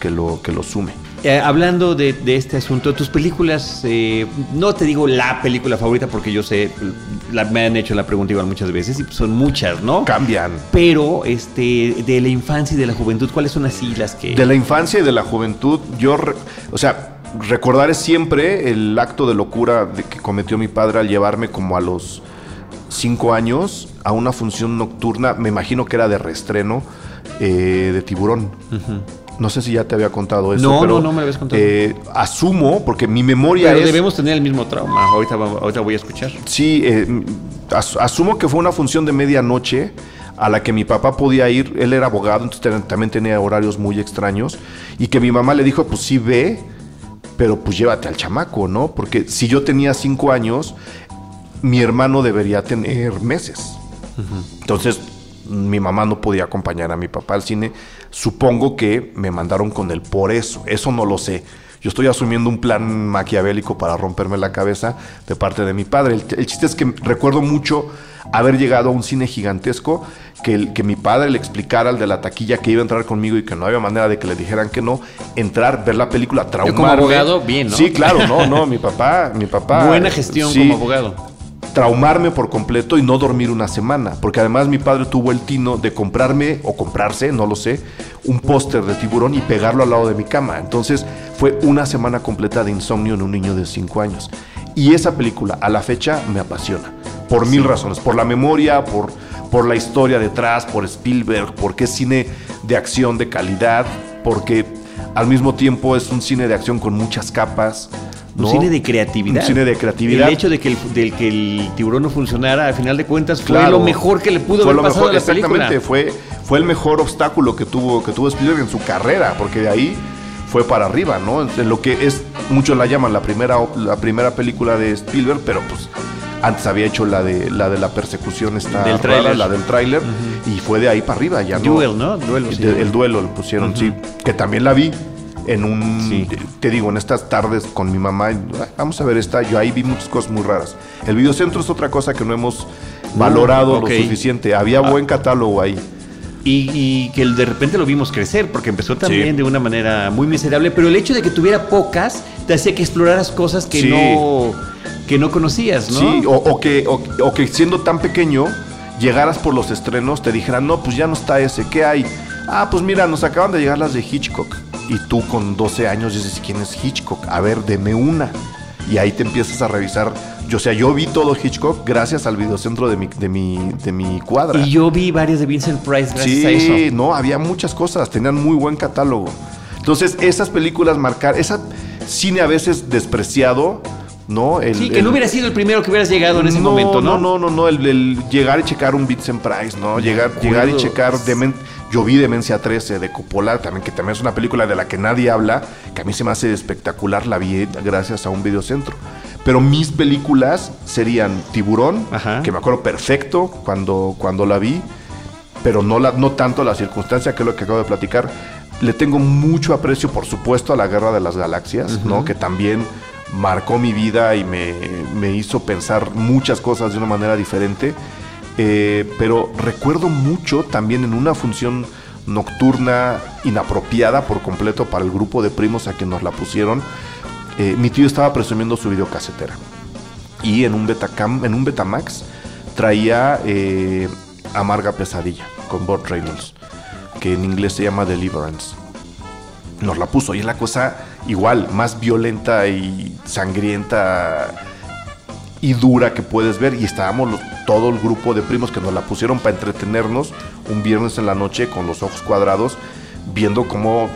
que lo, que lo sume. Eh, hablando de, de este asunto, tus películas, eh, no te digo la película favorita porque yo sé, la- me han hecho la pregunta igual muchas veces y son muchas, ¿no? Cambian. Pero este, de la infancia y de la juventud, ¿cuáles son así las que... De la infancia y de la juventud, yo, re- o sea, recordaré siempre el acto de locura de que cometió mi padre al llevarme como a los cinco años a una función nocturna, me imagino que era de reestreno, eh, de tiburón. No sé si ya te había contado eso, No, pero no, no me lo habías contado. eh, asumo, porque mi memoria Pero es... debemos tener el mismo trauma. Ahorita, ahorita voy a escuchar. Sí, eh, as- asumo que fue una función de medianoche a la que mi papá podía ir. Él era abogado, entonces también tenía horarios muy extraños. Y que mi mamá le dijo, pues sí ve, pero pues llévate al chamaco, ¿no? Porque si yo tenía cinco años, mi hermano debería tener meses. Entonces, mi mamá no podía acompañar a mi papá al cine. Supongo que me mandaron con él por eso. Eso no lo sé. Yo estoy asumiendo un plan maquiavélico para romperme la cabeza de parte de mi padre. El, el chiste es que recuerdo mucho haber llegado a un cine gigantesco, que, el- que mi padre le explicara al de la taquilla que iba a entrar conmigo y que no había manera de que le dijeran que no, entrar, ver la película, traumarme. como abogado, bien, ¿no? Sí, claro, no, no, mi papá, mi papá. Buena gestión sí, como abogado. Traumarme por completo y no dormir una semana. Porque además mi padre tuvo el tino de comprarme o comprarse, no lo sé, un póster de tiburón y pegarlo al lado de mi cama. Entonces fue una semana completa de insomnio en un niño de 5 años. Y esa película a la fecha me apasiona. por mil razones, por la memoria, por, por la historia detrás, por Spielberg, porque es cine de acción de calidad, porque al mismo tiempo es un cine de acción con muchas capas. Un cine de creatividad. Un cine de creatividad. El hecho de que el, del que el tiburón no funcionara, al final de cuentas, fue lo mejor que le pudo haber pasado a la exactamente, Fue, fue el mejor obstáculo que tuvo, que tuvo Spielberg en su carrera, porque de ahí fue para arriba, ¿no? En lo que es, muchos la llaman la primera, la primera película de Spielberg, pero pues antes había hecho la de la de la persecución esta del trailer. la del tráiler y fue de ahí para arriba ya Duel, no, Duelo, el duelo lo pusieron sí que también la vi en un, te digo, en estas tardes con mi mamá, vamos a ver esta, yo ahí vi muchas cosas muy raras. El videocentro es otra cosa que no hemos valorado lo suficiente, había ah. buen catálogo ahí. Y, que de repente lo vimos crecer, porque empezó también de una manera muy miserable, pero el hecho de que tuviera pocas te hacía que exploraras cosas que no que no conocías, ¿no? Sí, o, que, o, que siendo tan pequeño, llegaras por los estrenos, te dijeran, no, pues ya no está ese, ¿qué hay? Ah, pues mira, nos acaban de llegar las de Hitchcock y tú con 12 años dices, ¿quién es Hitchcock? A ver, deme una. Y ahí te empiezas a revisar. Yo, o sea, yo vi todo Hitchcock gracias al videocentro de mi, de mi, de mi cuadra. Y yo vi varias de Vincent Price gracias a eso. Sí, no, había muchas cosas, tenían muy buen catálogo. Entonces, esas películas marcar, esa cine a veces despreciado, ¿no? sí, que no hubiera sido el primero que hubieras llegado en ese momento, ¿no? No, no, no, no, el, llegar y checar un Vincent Price, ¿no? Llegar, llegar y checar yo vi Demencia 13 de Coppola, también, que también es una película de la que nadie habla, que a mí se me hace espectacular, la vi gracias a un videocentro. Pero mis películas serían Tiburón, que me acuerdo perfecto cuando, cuando la vi, pero no, la, no tanto la circunstancia, que es lo que acabo de platicar. Le tengo mucho aprecio, por supuesto, a la Guerra de las Galaxias, ¿no? Que también marcó mi vida y me, me hizo pensar muchas cosas de una manera diferente. Eh, pero recuerdo mucho también en una función nocturna inapropiada por completo para el grupo de primos a quien nos la pusieron. Eh, mi tío estaba presumiendo su videocasetera y en un Betacam, en un Betamax traía eh, Amarga Pesadilla con Bob Reynolds, que en inglés se llama Deliverance. Nos la puso y es la cosa igual, más violenta y sangrienta y dura que puedes ver. Y estábamos todo el grupo de primos que nos la pusieron para entretenernos un viernes en la noche con los ojos cuadrados, viendo cómo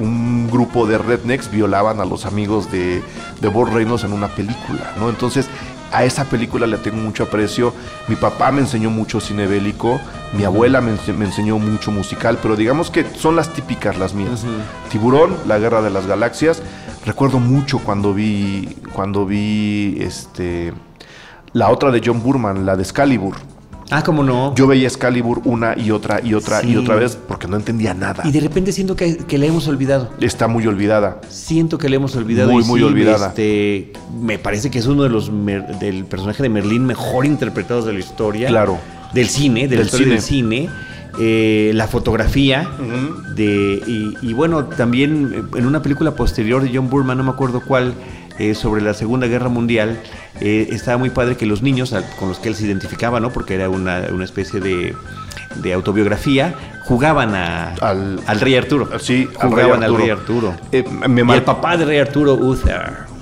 un grupo de rednecks violaban a los amigos de, de Bob Reynolds en una película, ¿no? Entonces, a esa película le tengo mucho aprecio. Mi papá me enseñó mucho cine bélico, mi abuela me, enseñó mucho musical, pero digamos que son las típicas las mías. Tiburón, La Guerra de las Galaxias. Recuerdo mucho cuando vi, cuando vi este, la otra de John Burman, la de Excalibur. Ah, ¿cómo no? Yo veía Excalibur una y otra y otra y otra vez porque no entendía nada. Y de repente siento que, que le hemos olvidado. Está muy olvidada. Siento que le hemos olvidado. Muy, muy olvidada. Este, me parece que es uno de los del personaje de Merlín mejor interpretados de la historia. Claro. Del cine, del cine. del cine. Eh, la fotografía de y, bueno también en una película posterior de John Burman no me acuerdo cuál eh, sobre la Segunda Guerra Mundial eh, estaba muy padre que los niños con los que él se identificaba no porque era una, especie de, de autobiografía jugaban al, rey Arturo. sí jugaban al rey Arturo, y el papá de rey Arturo Uther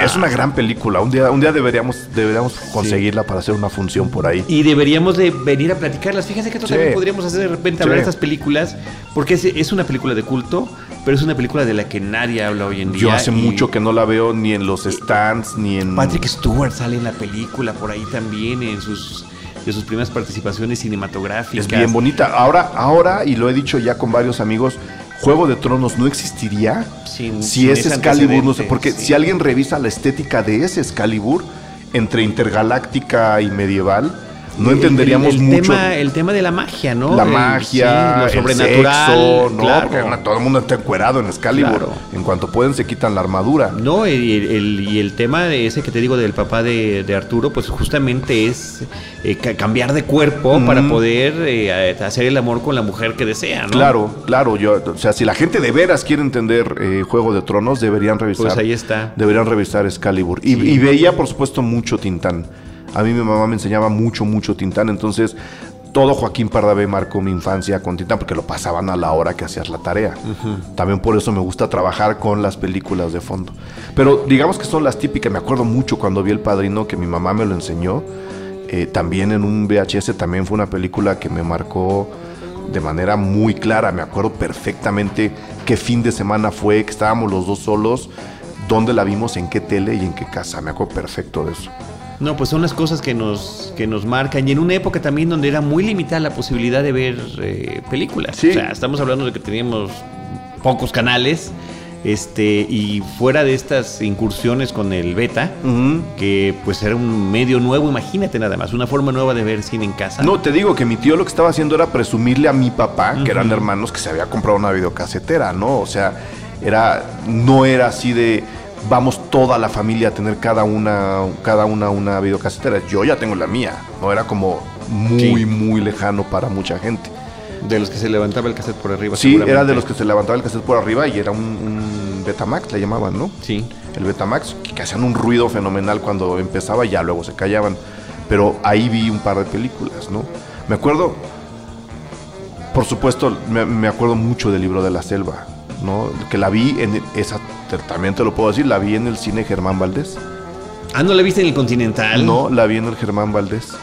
es una gran película. Un día, un día deberíamos, deberíamos conseguirla para hacer una función por ahí. Y deberíamos de venir a platicarlas. Fíjense que también podríamos hacer de repente hablar de estas películas, porque es, una película de culto, pero es una película de la que nadie habla hoy en día. Yo hace mucho que no la veo ni en los stands, ni en... Patrick Stewart sale en la película por ahí también, en sus de sus primeras participaciones cinematográficas. Es bien bonita. Ahora, ahora, y lo he dicho ya con varios amigos, Juego de Tronos no existiría si ese Excalibur no sé, porque si alguien revisa la estética de ese Excalibur entre intergaláctica y medieval, no entenderíamos el, mucho. Tema, el tema de la magia, ¿no? La magia, lo sobrenatural, ¿no? Claro. todo el mundo está encuerado en Excalibur. En cuanto pueden se quitan la armadura. No, y el, tema de ese que te digo del papá de, Arturo, pues justamente es eh, cambiar de cuerpo para poder eh, hacer el amor con la mujer que desea, ¿no? Claro, claro. Yo, o sea, si la gente de veras quiere entender eh, Juego de Tronos, deberían revisar. Pues ahí está. Deberían revisar Excalibur. Y, y veía, por supuesto, mucho Tintán. A mí mi mamá me enseñaba mucho, mucho Tintán, entonces todo Joaquín Pardavé marcó mi infancia con Tintán porque lo pasaban a la hora que hacías la tarea. También por eso me gusta trabajar con las películas de fondo. Pero digamos que son las típicas, me acuerdo mucho cuando vi El Padrino que mi mamá me lo enseñó. eh, también en un VHS, también fue una película que me marcó de manera muy clara. Me acuerdo perfectamente qué fin de semana fue, que estábamos los dos solos, dónde la vimos, en qué tele y en qué casa. Me acuerdo perfecto de eso. No, pues son las cosas que nos, que nos marcan. Y en una época también donde era muy limitada la posibilidad de ver eh, películas. Sí. O sea, estamos hablando de que teníamos pocos canales. Este, y fuera de estas incursiones con el beta, que pues era un medio nuevo, imagínate nada más, una forma nueva de ver cine en casa. No, te digo que mi tío lo que estaba haciendo era presumirle a mi papá, que eran hermanos, que se había comprado una videocasetera, ¿no? O sea, era, no era así de vamos toda la familia a tener cada una, cada una una videocasetera. Yo ya tengo la mía, no era como muy, Sí. muy lejano para mucha gente. De los que se levantaba el cassette por arriba. Sí, era de los que se levantaba el cassette por arriba y era un, un Betamax, le llamaban, ¿no? Sí. el Betamax, que hacían un ruido fenomenal cuando empezaba y ya luego se callaban. Pero ahí vi un par de películas, ¿no? Me acuerdo, por supuesto, me, me acuerdo mucho del libro de la selva, ¿no? Que la vi en esa, también te lo puedo decir, la vi en el cine Germán Valdés. Ah, ¿no la viste en el Continental? No, la vi en el Germán Valdés.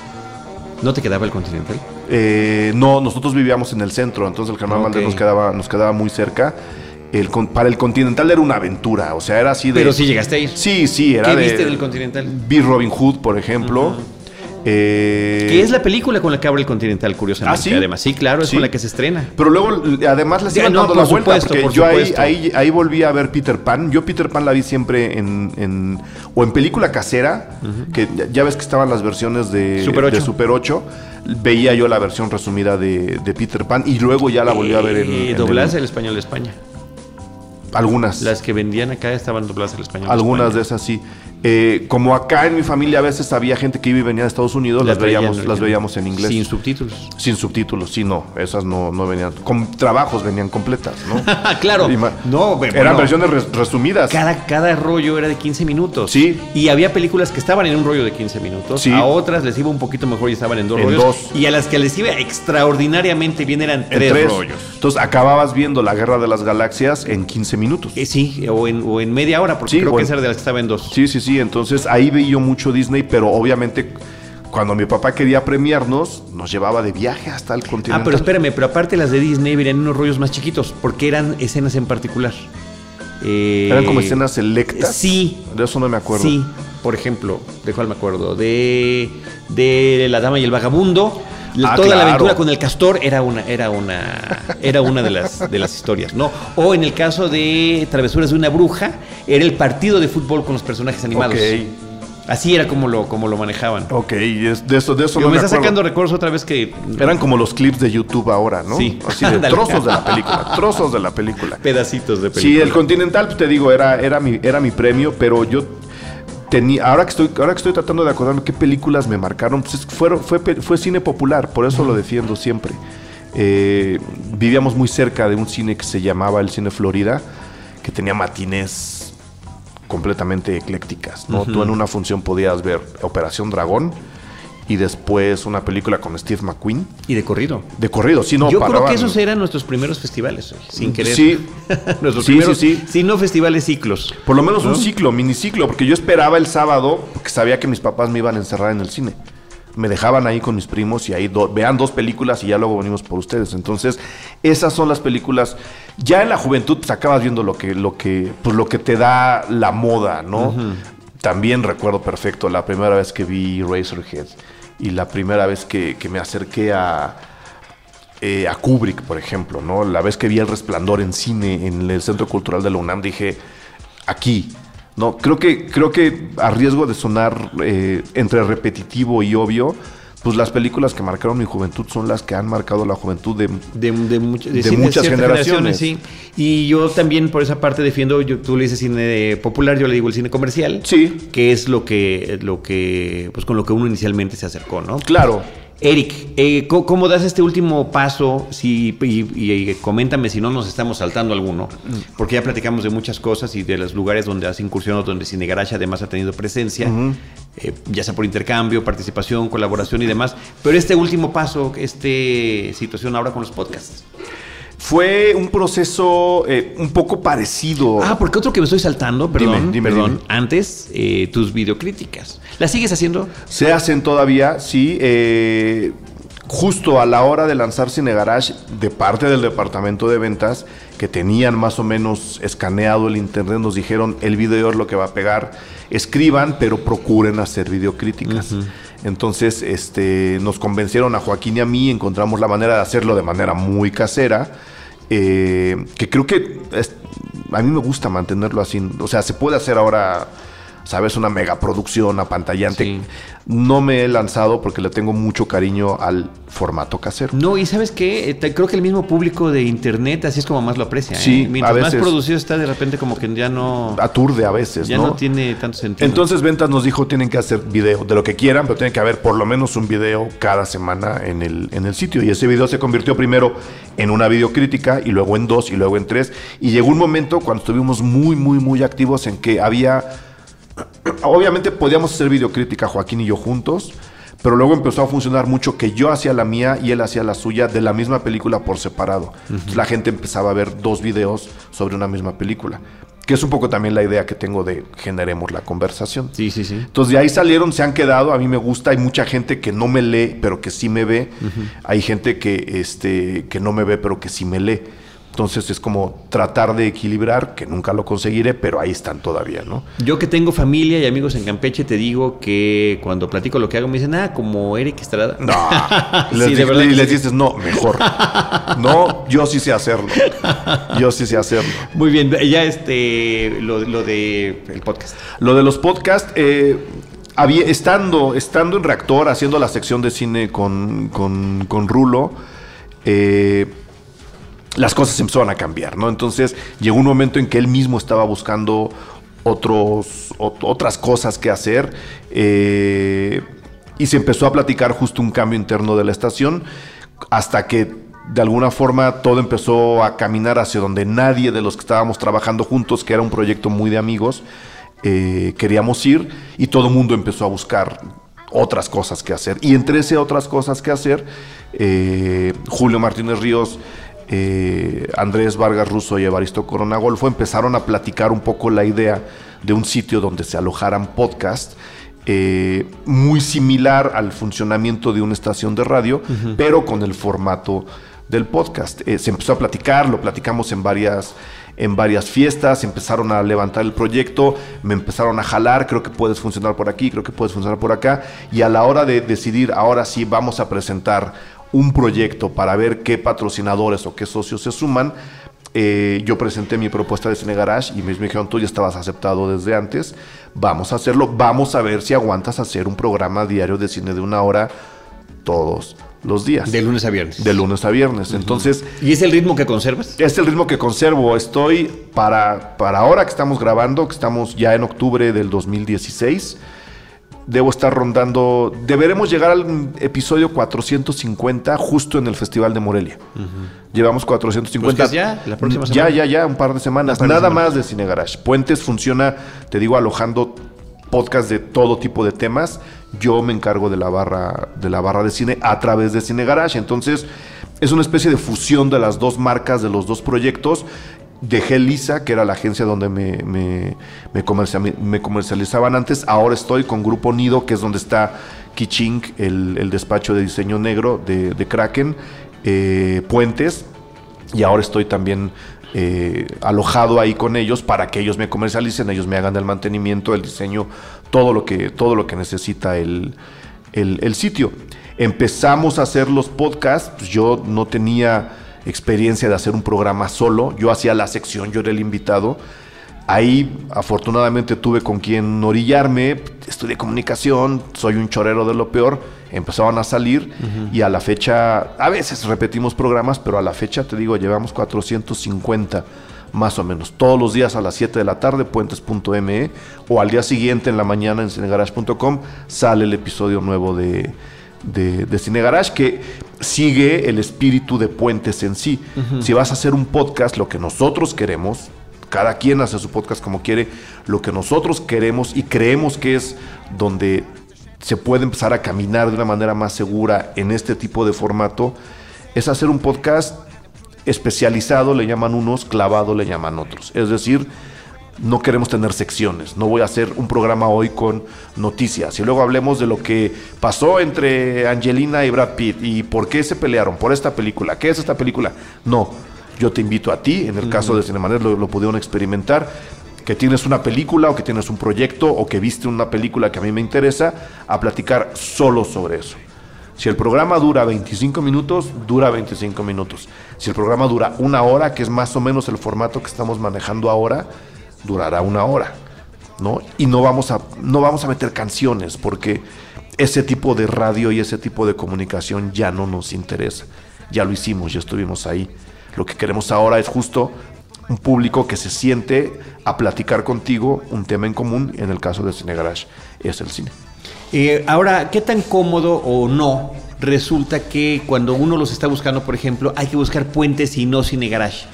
¿No te quedaba el Continental? Eh, no, nosotros vivíamos en el centro, entonces el Germán. Valdés nos quedaba, nos quedaba muy cerca. El, para el Continental era una aventura, o sea, era así de... Pero sí llegaste a ir. Sí, sí, era ¿Qué de... viste del Continental? Vi Robin Hood, por ejemplo. Eh, Que es la película con la que abre el Continental, curiosamente. ¿Ah, sí? Además, sí, claro, es Sí. con la que se estrena. Pero luego, además, les iban no, dando por la vuelta. supuesto, porque por yo ahí, ahí, ahí volví a ver Peter Pan. Yo Peter Pan la vi siempre en, en- o en película casera, que ya, ves que estaban las versiones de Super de 8. Super 8. Veía yo la versión resumida de, de Peter Pan y luego ya la volví a ver en, Y en dobladas el- español de España. algunas. Las que vendían acá estaban dobladas al español Algunas de esas sí. Eh, como acá en mi familia a veces había gente que iba y venía de Estados Unidos, las, veíamos, en- las veíamos en inglés. Sin subtítulos. Sin subtítulos, sí, no. Esas no, no venían. Con trabajos venían completas, ¿no? claro. No, bueno, Eran versiones res- resumidas. Cada, cada rollo era de 15 minutos. Sí. Y había películas que estaban en un rollo de 15 minutos. Sí. A otras les iba un poquito mejor y estaban en dos En rollos. dos. Y a las que les iba extraordinariamente bien eran en tres, rollos. Entonces acababas viendo la Guerra de las Galaxias en 15 minutos. Eh, sí, o en, o en media hora, porque Sí, creo que en- esa era de las que estaba en dos. Sí, sí, sí. Entonces ahí veía yo mucho Disney, pero obviamente cuando mi papá quería premiarnos, nos llevaba de viaje hasta el continente. Ah, pero espérame, pero aparte las de Disney venían en unos rollos más chiquitos, porque eran escenas en particular. Eh, Eran como escenas selectas. Sí. De eso no me acuerdo. Sí, por ejemplo, de cuál me acuerdo, de, de La Dama y el Vagabundo. Ah, toda la aventura con el castor era una, era una, era una de las de las historias, ¿no? O en el caso de Travesuras de una bruja, era el partido de fútbol con los personajes animados. Ok. Así era como lo, como lo manejaban. Ok, de eso, de eso Digo, no me me está sacando recuerdos otra vez que Eran como los clips de YouTube ahora, ¿no? Sí. Así de Ándale. trozos de la película, trozos de la película. pedacitos de Sí, película. el Continental, pues, te digo, era, era, mi, era mi premio, pero yo tenía, ahora que estoy, ahora que estoy tratando de acordarme qué películas me marcaron, pues fueron- fue, fue cine popular, por eso lo defiendo siempre. Eh, vivíamos muy cerca de un cine que se llamaba el Cine Florida, que tenía matines completamente eclécticas, ¿no? Tú en una función podías ver Operación Dragón y después una película con Steve McQueen Y de corrido. de corrido, sí, no Yo creo que esos eran nuestros primeros festivales, sin querer. Sí. nuestros Sí, primeros, sí, sí. sí, no festivales, ciclos. Por lo menos ¿No? un ciclo, miniciclo, porque yo esperaba el sábado, porque sabía que mis papás me iban a encerrar en el cine. Me dejaban ahí con mis primos y ahí do- vean dos películas y ya luego venimos por ustedes. Entonces, esas son las películas. Ya en la juventud pues, acabas viendo lo que, lo que, pues, lo que te da la moda, ¿no? También recuerdo perfecto la primera vez que vi Razorhead y la primera vez que, que me acerqué a, eh, a Kubrick, por ejemplo, ¿no? La vez que vi El Resplandor en cine en el Centro Cultural de la UNAM, dije, aquí, ¿no? Creo que, creo que a riesgo de sonar eh, entre repetitivo y obvio, pues las películas que marcaron mi juventud son las que han marcado la juventud de... De, de much- De cine- muchas generaciones. Sí. Y yo también por esa parte defiendo, yo- tú le dices cine popular, yo le digo el cine comercial. Sí. Que es lo que, lo que, pues con lo que uno inicialmente se acercó, ¿no? Claro, Eric, eh, ¿cómo, das este último paso? Si, y, coméntame si no nos estamos saltando alguno, porque ya platicamos de muchas cosas y de los lugares donde has incursionado, donde Cine Garage además ha tenido presencia, eh, ya sea por intercambio, participación, colaboración y demás. Pero este último paso, esta situación ahora con los podcasts. Fue un proceso eh, un poco parecido. Ah, porque otro que me estoy saltando, perdón, Dime, dime, perdón, dime. antes, eh, tus videocríticas. ¿Las sigues haciendo? Se hacen todavía, sí. eh, justo a la hora de lanzar Cine Garage, de parte del departamento de ventas, que tenían más o menos escaneado el internet, nos dijeron el video es lo que va a pegar. Escriban, pero procuren hacer videocríticas. Entonces, este, nos convencieron a Joaquín y a mí, encontramos la manera de hacerlo de manera muy casera. Eh, que creo que a mí me gusta mantenerlo así. O sea, se puede hacer ahora, ¿sabes? Una megaproducción apantallante. Sí. No me he lanzado porque le tengo mucho cariño al formato casero. No, y ¿sabes qué? Eh, creo que el mismo público de internet así es como más lo aprecia. ¿eh? Sí, Mientras a más producido está, de repente como que ya no, Aturde a veces, ya ¿no? no tiene tanto sentido. Entonces Ventas nos dijo tienen que hacer video de lo que quieran, pero tiene que haber por lo menos un video cada semana en el, en el sitio. Y ese video se convirtió primero en una videocrítica y luego en dos y luego en tres. Y llegó un momento cuando estuvimos muy, muy, muy activos en que había... Obviamente podíamos hacer videocrítica Joaquín y yo juntos, pero luego empezó a funcionar mucho que yo hacía la mía y él hacía la suya de la misma película por separado. Entonces la gente empezaba a ver dos videos sobre una misma película, que es un poco también la idea que tengo de generemos la conversación. Sí, sí, sí. Entonces de ahí salieron, se han quedado, a mí me gusta, hay mucha gente que no me lee, pero que sí me ve, hay gente que, este, que no me ve, pero que sí me lee. Entonces es como tratar de equilibrar, que nunca lo conseguiré, pero ahí están todavía, ¿no? Yo que tengo familia y amigos en Campeche, te digo que cuando platico lo que hago me dicen, ah, como Eric Estrada. No, Sí, les, de di- verdad y les dices, no, mejor. No, yo sí sé hacerlo. Yo sí sé hacerlo. Muy bien, ya este, lo, lo de el podcast. Lo de los podcasts, eh, había, estando, estando en Reactor, haciendo la sección de cine con, con, con Rulo, eh, las cosas empezaron a cambiar, ¿no? Entonces llegó un momento en que él mismo estaba buscando otros, ot- otras cosas que hacer eh, y se empezó a platicar justo un cambio interno de la estación hasta que de alguna forma todo empezó a caminar hacia donde nadie de los que estábamos trabajando juntos, que era un proyecto muy de amigos, eh, queríamos ir y todo el mundo empezó a buscar otras cosas que hacer. Y entre esas otras cosas que hacer, eh, Julio Martínez Ríos, eh, Andrés Vargas Russo y Evaristo Corona Golfo empezaron a platicar un poco la idea de un sitio donde se alojaran podcasts. eh, muy similar al funcionamiento de una estación de radio, pero con el formato del podcast. Eh, se empezó a platicar, lo platicamos en varias, en varias fiestas, empezaron a levantar el proyecto, me empezaron a jalar, creo que puedes funcionar por aquí, creo que puedes funcionar por acá, y a la hora de decidir, ahora sí vamos a presentar un proyecto para ver qué patrocinadores o qué socios se suman, eh, yo presenté mi propuesta de Cine Garage y me dijeron, tú ya estabas aceptado desde antes, vamos a hacerlo, vamos a ver si aguantas hacer un programa diario de cine de una hora todos los días. De lunes a viernes. De lunes a viernes. Entonces, ¿Y es el ritmo que conservas? es el ritmo que conservo. Estoy para, para ahora que estamos grabando, que estamos ya en octubre del 2016. Debo estar rondando. Deberemos llegar al episodio 450 justo en el Festival de Morelia. Llevamos 450. Pues ya, la próxima Ya, semana. ya, ya, un par de semanas. Un par de Nada semanas. más de Cine Garage. Puentes funciona, te digo, alojando podcast de todo tipo de temas. Yo me encargo de la barra de la barra de cine a través de Cine Garage. Entonces, es una especie de fusión de las dos marcas, de los dos proyectos. Dejé Lisa, que era la agencia donde me, me, me comercia- me comercializaban antes. Ahora estoy con Grupo Nido, que es donde está Kiching, el, el despacho de diseño negro de, de Kraken, eh, Puentes, y ahora estoy también eh, alojado ahí con ellos para que ellos me comercialicen, ellos me hagan el mantenimiento, el diseño, todo lo que, todo lo que necesita el, el- sitio. Empezamos a hacer los podcasts, yo no tenía experiencia de hacer un programa solo, yo hacía la sección, yo era el invitado. Ahí afortunadamente tuve con quien orillarme, estudié comunicación, soy un chorero de lo peor, empezaban a salir y a la fecha, a veces repetimos programas, pero a la fecha te digo, llevamos 450 más o menos, todos los días a las 7 de la tarde, puentes.me, o al día siguiente en la mañana en cinegarage.com sale el episodio nuevo de, de, de Cine Garage que sigue el espíritu de Puentes en sí. Si vas a hacer un podcast, lo que nosotros queremos, cada quien hace su podcast como quiere, lo que nosotros queremos y creemos que es donde se puede empezar a caminar de una manera más segura en este tipo de formato, es hacer un podcast especializado le llaman unos, clavado le llaman otros. Es decir, no queremos tener secciones. No voy a hacer un programa hoy con noticias. Y luego hablemos de lo que pasó entre Angelina y Brad Pitt y por qué se pelearon por esta película. ¿Qué es esta película? No. Yo te invito a ti, en el caso de Cinemanet lo, lo pudieron experimentar, que tienes una película o que tienes un proyecto o que viste una película que a mí me interesa, a platicar solo sobre eso. Si el programa dura 25 minutos, dura 25 minutos. Si el programa dura una hora, que es más o menos el formato que estamos manejando ahora, durará una hora, ¿no? Y no vamos a, no vamos a meter canciones porque ese tipo de radio y ese tipo de comunicación ya no nos interesa. Ya lo hicimos, ya estuvimos ahí. Lo que queremos ahora es justo un público que se siente a platicar contigo un tema en común, en el caso de Cine Garage, es el cine. Eh, ahora, ¿qué tan cómodo o no resulta que cuando uno los está buscando, por ejemplo, hay que buscar puentes y no Cine Garage?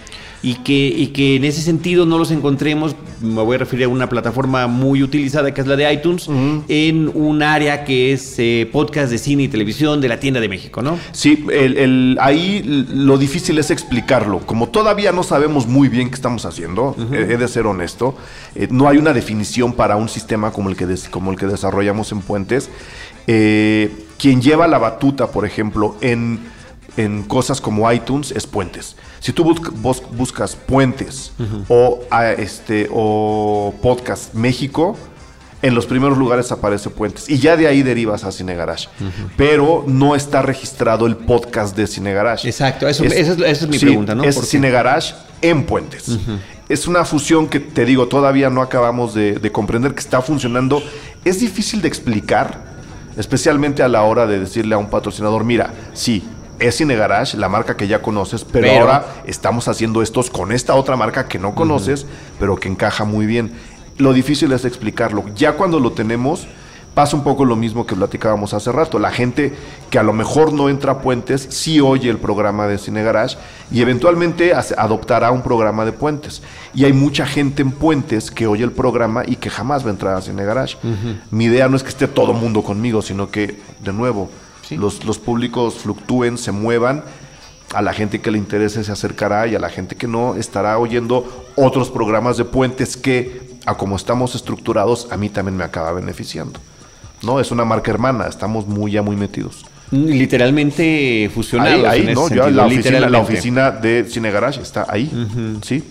Y que, y que en ese sentido no los encontremos, me voy a referir a una plataforma muy utilizada que es la de iTunes, en un área que es eh, podcast de cine y televisión de la tienda de México, ¿no? Sí, el, el- ahí lo difícil es explicarlo. Como todavía no sabemos muy bien qué estamos haciendo, eh, he de ser honesto, eh, no hay una definición para un sistema como el que, des- como el que desarrollamos en Puentes. Eh, quien lleva la batuta, por ejemplo, en, en cosas como iTunes es Puentes. Si tú busc- bus- buscas Puentes o, ah, este, o Podcast México, en los primeros lugares aparece Puentes. Y ya de ahí derivas a Cine Garage. Pero no está registrado el podcast de Cine Garage. Exacto, eso- esa es- esa es mi sí, pregunta, ¿no? Es. Cine Garage en Puentes. Es una fusión que te digo, todavía no acabamos de, de comprender que está funcionando. Es difícil de explicar, especialmente a la hora de decirle a un patrocinador, mira, sí, es Cine Garage, la marca que ya conoces, pero, Pero- ahora estamos haciendo estos con esta otra marca que no conoces, pero que encaja muy bien. Lo difícil es explicarlo. Ya cuando lo tenemos, pasa un poco lo mismo que platicábamos hace rato. La gente que a lo mejor no entra a Puentes, sí oye el programa de Cine Garage y eventualmente adoptará un programa de Puentes. Y hay mucha gente en Puentes que oye el programa y que jamás va a entrar a Cine Garage. Mi idea no es que esté todo mundo conmigo, sino que, de nuevo, los, los públicos fluctúen, se muevan. A la gente que le interese se acercará y a la gente que no estará oyendo otros programas de puentes que, a como estamos estructurados, a mí también me acaba beneficiando. No, es una marca hermana, estamos muy ya muy metidos. Literalmente fusionados. ahí, ahí, ¿no? Sentido, la, oficina, la oficina de Cine Garage está ahí, ¿sí?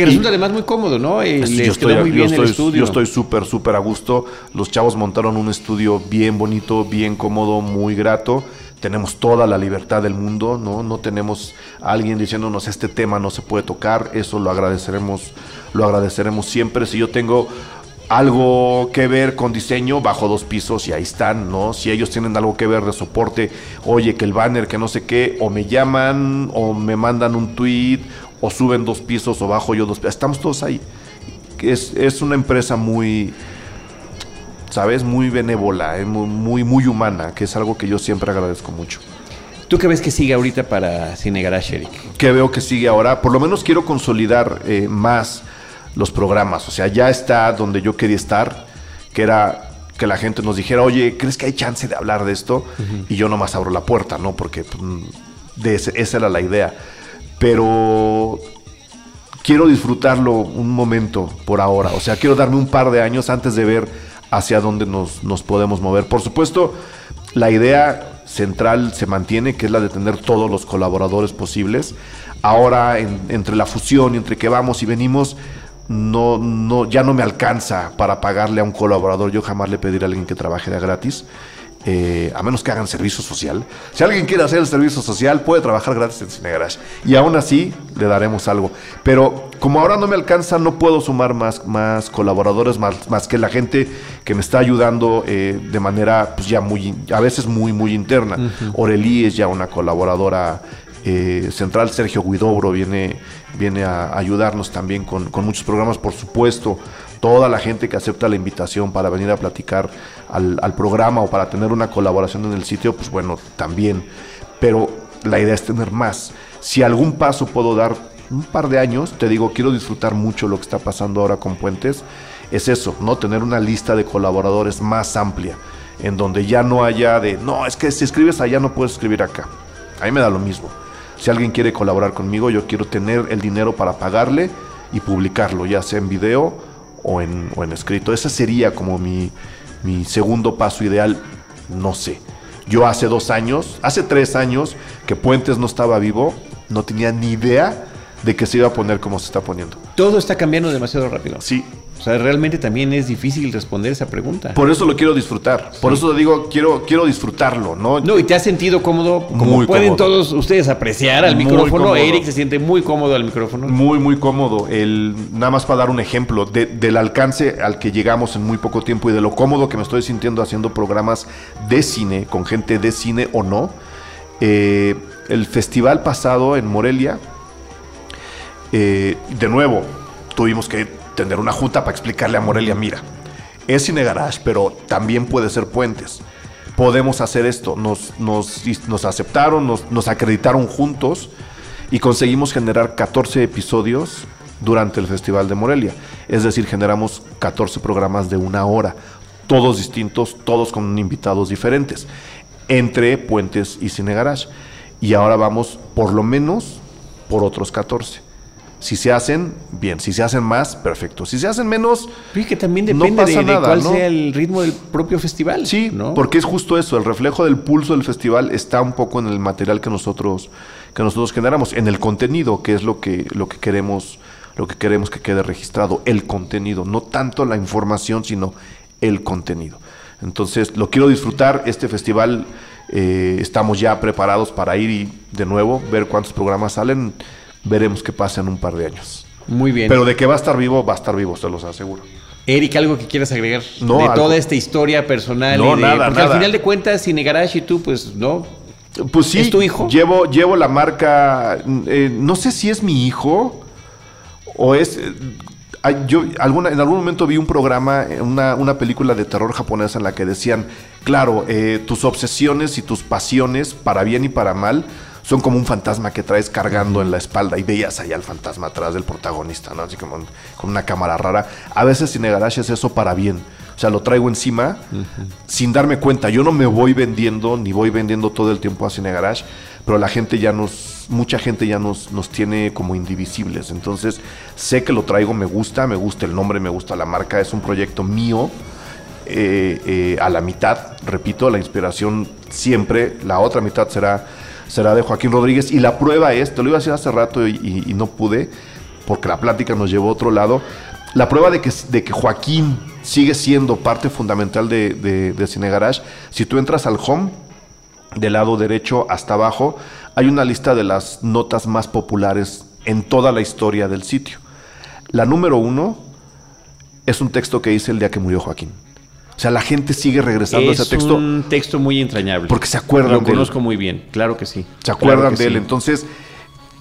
Que Y- resulta además muy cómodo, ¿no? Sí, les yo estoy, quedó muy yo bien estoy- el estudio. Yo estoy súper, súper a gusto. Los chavos montaron un estudio bien bonito, bien cómodo, muy grato. Tenemos toda la libertad del mundo, ¿no? No tenemos a alguien diciéndonos este tema no se puede tocar. Eso lo agradeceremos, lo agradeceremos siempre. Si yo tengo algo que ver con diseño, bajo dos pisos y ahí están, ¿no? Si ellos tienen algo que ver de soporte, oye, que el banner, que no sé qué, o me llaman, o me mandan un tweet, o suben dos pisos, o bajo yo dos pisos. Estamos todos ahí. Es, es una empresa muy, ¿sabes? Muy benévola, eh, muy, muy, muy humana, que es algo que yo siempre agradezco mucho. ¿Tú qué ves que sigue ahorita para Cine Garage, Eric? que veo que sigue ahora. Por lo menos quiero consolidar eh, más los programas. O sea, ya está donde yo quería estar, que era que la gente nos dijera, oye, ¿crees que hay chance de hablar de esto? Y yo nomás abro la puerta, ¿no? Porque pues, mm, de ese- esa era la idea. Pero quiero disfrutarlo un momento por ahora. O sea, quiero darme un par de años antes de ver hacia dónde nos, nos podemos mover. Por supuesto, la idea central se mantiene, que es la de tener todos los colaboradores posibles. Ahora, en- entre la fusión y entre que vamos y venimos, no, no, ya no me alcanza para pagarle a un colaborador. Yo jamás le pediré a alguien que trabaje de gratis. eh, a menos que hagan servicio social. Si alguien quiere hacer el servicio social, puede trabajar gratis en Cine Garage. Y aún así, le daremos algo. Pero como ahora no me alcanza, no puedo sumar más, más colaboradores, más, más que la gente que me está ayudando eh, de manera, pues ya muy, a veces muy, muy interna. Orelí es ya una colaboradora eh, central. Sergio Guidobro viene, viene a ayudarnos también con, muchos programas, por supuesto. Toda la gente que acepta la invitación para venir a platicar al, al programa o para tener una colaboración en el sitio, pues bueno, también. Pero la idea es tener más. Si algún paso puedo dar un par de años, te digo, quiero disfrutar mucho lo que está pasando ahora con Puentes, es eso, ¿no? Tener una lista de colaboradores más amplia, en donde ya no haya de, no, es que si escribes allá no puedes escribir acá. A mí me da lo mismo. Si alguien quiere colaborar conmigo, yo quiero tener el dinero para pagarle y publicarlo, ya sea en video o en, o en escrito. Ese sería como mi, mi segundo paso ideal, no sé. Yo hace dos años, hace tres años que Puentes no estaba vivo, no tenía ni idea de que se iba a poner como se está poniendo. Todo está cambiando demasiado rápido. Sí, O sea, realmente también es difícil responder esa pregunta. por eso lo quiero disfrutar. Por eso digo, quiero, quiero disfrutarlo, ¿no? No, y te has sentido cómodo, como Muy pueden cómodo. todos ustedes apreciar al Muy micrófono. cómodo. Eric se siente muy cómodo al micrófono. Muy, muy cómodo. El, nada más para dar un ejemplo de- del alcance al que llegamos en muy poco tiempo y de lo cómodo que me estoy sintiendo haciendo programas de cine, con gente de cine o no. Eh, el festival pasado en Morelia, eh, de nuevo, tuvimos que tener una junta para explicarle a Morelia, mira, es cine garage, pero también puede ser puentes. Podemos hacer esto. Nos, aceptaron, nos, nos acreditaron juntos y conseguimos generar 14 episodios durante el Festival de Morelia. Es decir, generamos 14 programas de una hora, todos distintos, todos con invitados diferentes, entre Puentes y Cine Garage. Y ahora vamos por lo menos por otros 14. Si se hacen, bien. Si se hacen más, perfecto. Si se hacen menos, Fíjate que también No depende pasa de, de nada, cuál ¿no? sea el ritmo del propio festival. Sí, ¿no? porque es justo eso, el reflejo del pulso del festival está un poco en el material que nosotros que nosotros generamos, en el contenido, que es lo que lo que queremos lo que queremos que quede registrado, el contenido, no tanto la información, sino el contenido. Entonces, lo quiero disfrutar este festival eh, estamos ya preparados para ir y de nuevo ver cuántos programas salen, veremos qué pasa en un par de años. Muy bien. Pero de que va a estar vivo, va a estar vivo, se los aseguro. Eric, ¿algo que quieras agregar? No, de algo. toda esta historia personal. No, y de- nada, Porque al nada. final de cuentas, Cine Garage y tú, pues, ¿no? Pues sí, ¿Es tu hijo? Llevo, llevo la marca, eh, no sé si es mi hijo o es... eh, yo alguna, en algún momento vi un programa, eh, una, una película de terror japonesa en la que decían, claro, eh, tus obsesiones y tus pasiones, para bien y para mal, son como un fantasma que traes cargando en la espalda y veías allá al fantasma atrás del protagonista, ¿no? Así como con una cámara rara. A veces Cinegarash es eso para bien. O sea, lo traigo encima sin darme cuenta. Yo no me voy vendiendo ni voy vendiendo todo el tiempo a Cinegarage, pero la gente ya nos, mucha gente ya nos, nos tiene como indivisibles. Entonces, sé que lo traigo, me gusta, me gusta el nombre, me gusta la marca, es un proyecto mío. eh, eh, a la mitad, repito, la inspiración siempre, la otra mitad será, será de Joaquín Rodríguez. Y la prueba es, te lo iba a decir hace rato y, no pude, porque la plática nos llevó a otro lado. La prueba de que, de que Joaquín sigue siendo parte fundamental de, de, de Cine Garage, si tú entras al home, del lado derecho hasta abajo, hay una lista de las notas más populares en toda la historia del sitio. La número uno es un texto que hice el día que murió Joaquín. O sea, la gente sigue regresando a Es ese texto un texto muy entrañable. porque se acuerdan Lo de él. conozco muy bien, claro que sí. ¿Se acuerdan de él? sí. Entonces,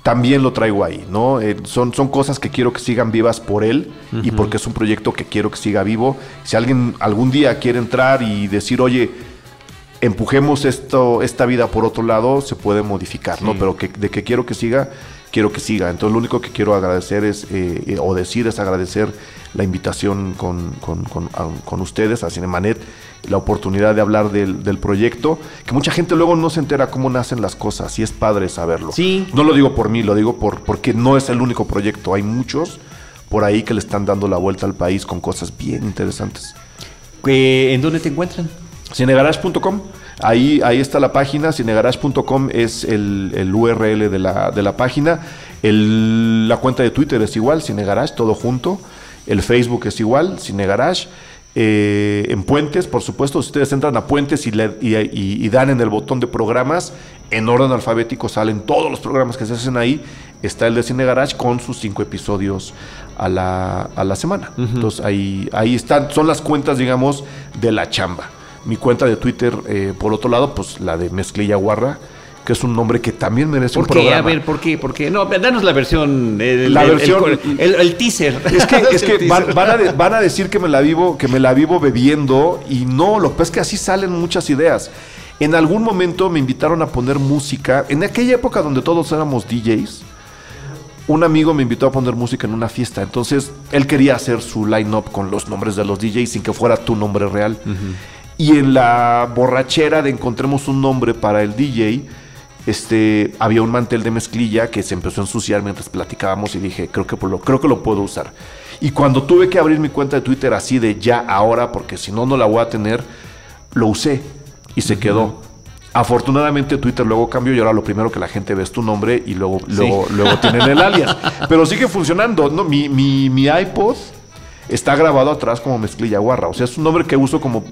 también lo traigo ahí, ¿no? Eh, son, son cosas que quiero que sigan vivas por él y porque es un proyecto que quiero que siga vivo. Si alguien algún día quiere entrar y decir, oye, empujemos esto, esta vida por otro lado, se puede modificar, ¿no? Pero que, de que quiero que siga, quiero que siga. Entonces, lo único que quiero agradecer es, eh, eh, o decir es agradecer la invitación con, con- con- a- con ustedes, a Cinemanet, la oportunidad de hablar del, del proyecto, que mucha gente luego no se entera cómo nacen las cosas, y es padre saberlo. Sí. No lo digo por mí, lo digo por, porque no es el único proyecto, hay muchos por ahí que le están dando la vuelta al país con cosas bien interesantes. Eh, ¿En dónde te encuentran? Cinegarage.com. Ahí, ahí está la página. Cinegarage.com es el, el URL de la, de la página. El- la cuenta de Twitter es igual, Cinegarage, todo junto. El Facebook es igual, Cinegarage. Eh, en Puentes, por supuesto, si ustedes entran a Puentes y, le- y- y- y dan en el botón de programas, en orden alfabético salen todos los programas que se hacen ahí. Está el de Cine Garage con sus cinco episodios a la, a la semana. Entonces ahí, ahí están, son las cuentas, digamos, de la chamba. Mi cuenta de Twitter, eh, por otro lado, pues la de Mezclilla Guarra, que es un nombre que también merece ¿Por un qué? programa. A ver, ¿por qué? ¿Por qué? No, danos la versión. El, La el- versión- El, teaser. Es que, es que El van, a de- van a decir que me la vivo, que me la vivo bebiendo y no, lo que pasa es que así salen muchas ideas. En algún momento me invitaron a poner música. En aquella época donde todos éramos DJs, un amigo me invitó a poner música en una fiesta. Entonces, él quería hacer su line-up con los nombres de los DJs sin que fuera tu nombre real. Y en la borrachera de encontremos un nombre para el DJ, este, había un mantel de mezclilla que se empezó a ensuciar mientras platicábamos y dije, creo que, lo, creo que lo puedo usar. Y cuando tuve que abrir mi cuenta de Twitter así de ya, ahora, porque si no, no la voy a tener, lo usé y se quedó. Afortunadamente Twitter luego cambió y ahora lo primero que la gente ve es tu nombre y luego, luego, luego tienen el alias. Pero sigue funcionando. ¿no? Mi, mi, mi iPod está grabado atrás como mezclilla guarra. O sea, es un nombre que uso como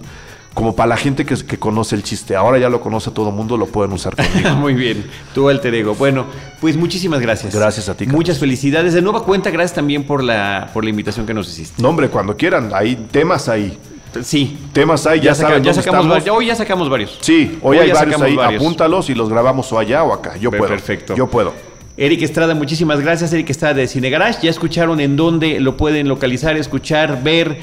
como para la gente que, que, conoce el chiste. Ahora ya lo conoce todo el mundo, lo pueden usar conmigo. Muy bien, tu alter ego. Bueno, pues muchísimas gracias. Gracias a ti. Muchas felicidades. De nueva cuenta, gracias también por la, por la invitación que nos hiciste. No, hombre, cuando quieran, hay temas ahí. Sí. Temas ahí, ya, saben. Ya sacamos hoy ya sacamos varios. Sí, hoy, hay varios ahí. Apúntalos y los grabamos o allá o acá. Yo puedo. Perfecto. Yo puedo. Eric Estrada, muchísimas gracias. Eric Estrada de Cine Garage. Ya escucharon en dónde lo pueden localizar, escuchar, ver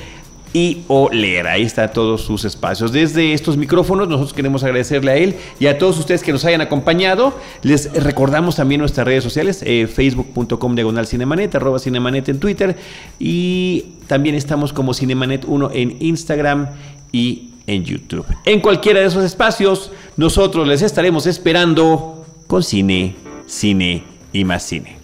y o leer. Ahí está todos sus espacios. Desde estos micrófonos nosotros queremos agradecerle a él y a todos ustedes que nos hayan acompañado. Les recordamos también nuestras redes sociales, eh, facebook.com diagonal cinemanet, arroba cinemanet en Twitter y también estamos como cinemanet 1 en Instagram y en YouTube. En cualquiera de esos espacios nosotros les estaremos esperando con cine, cine y más cine.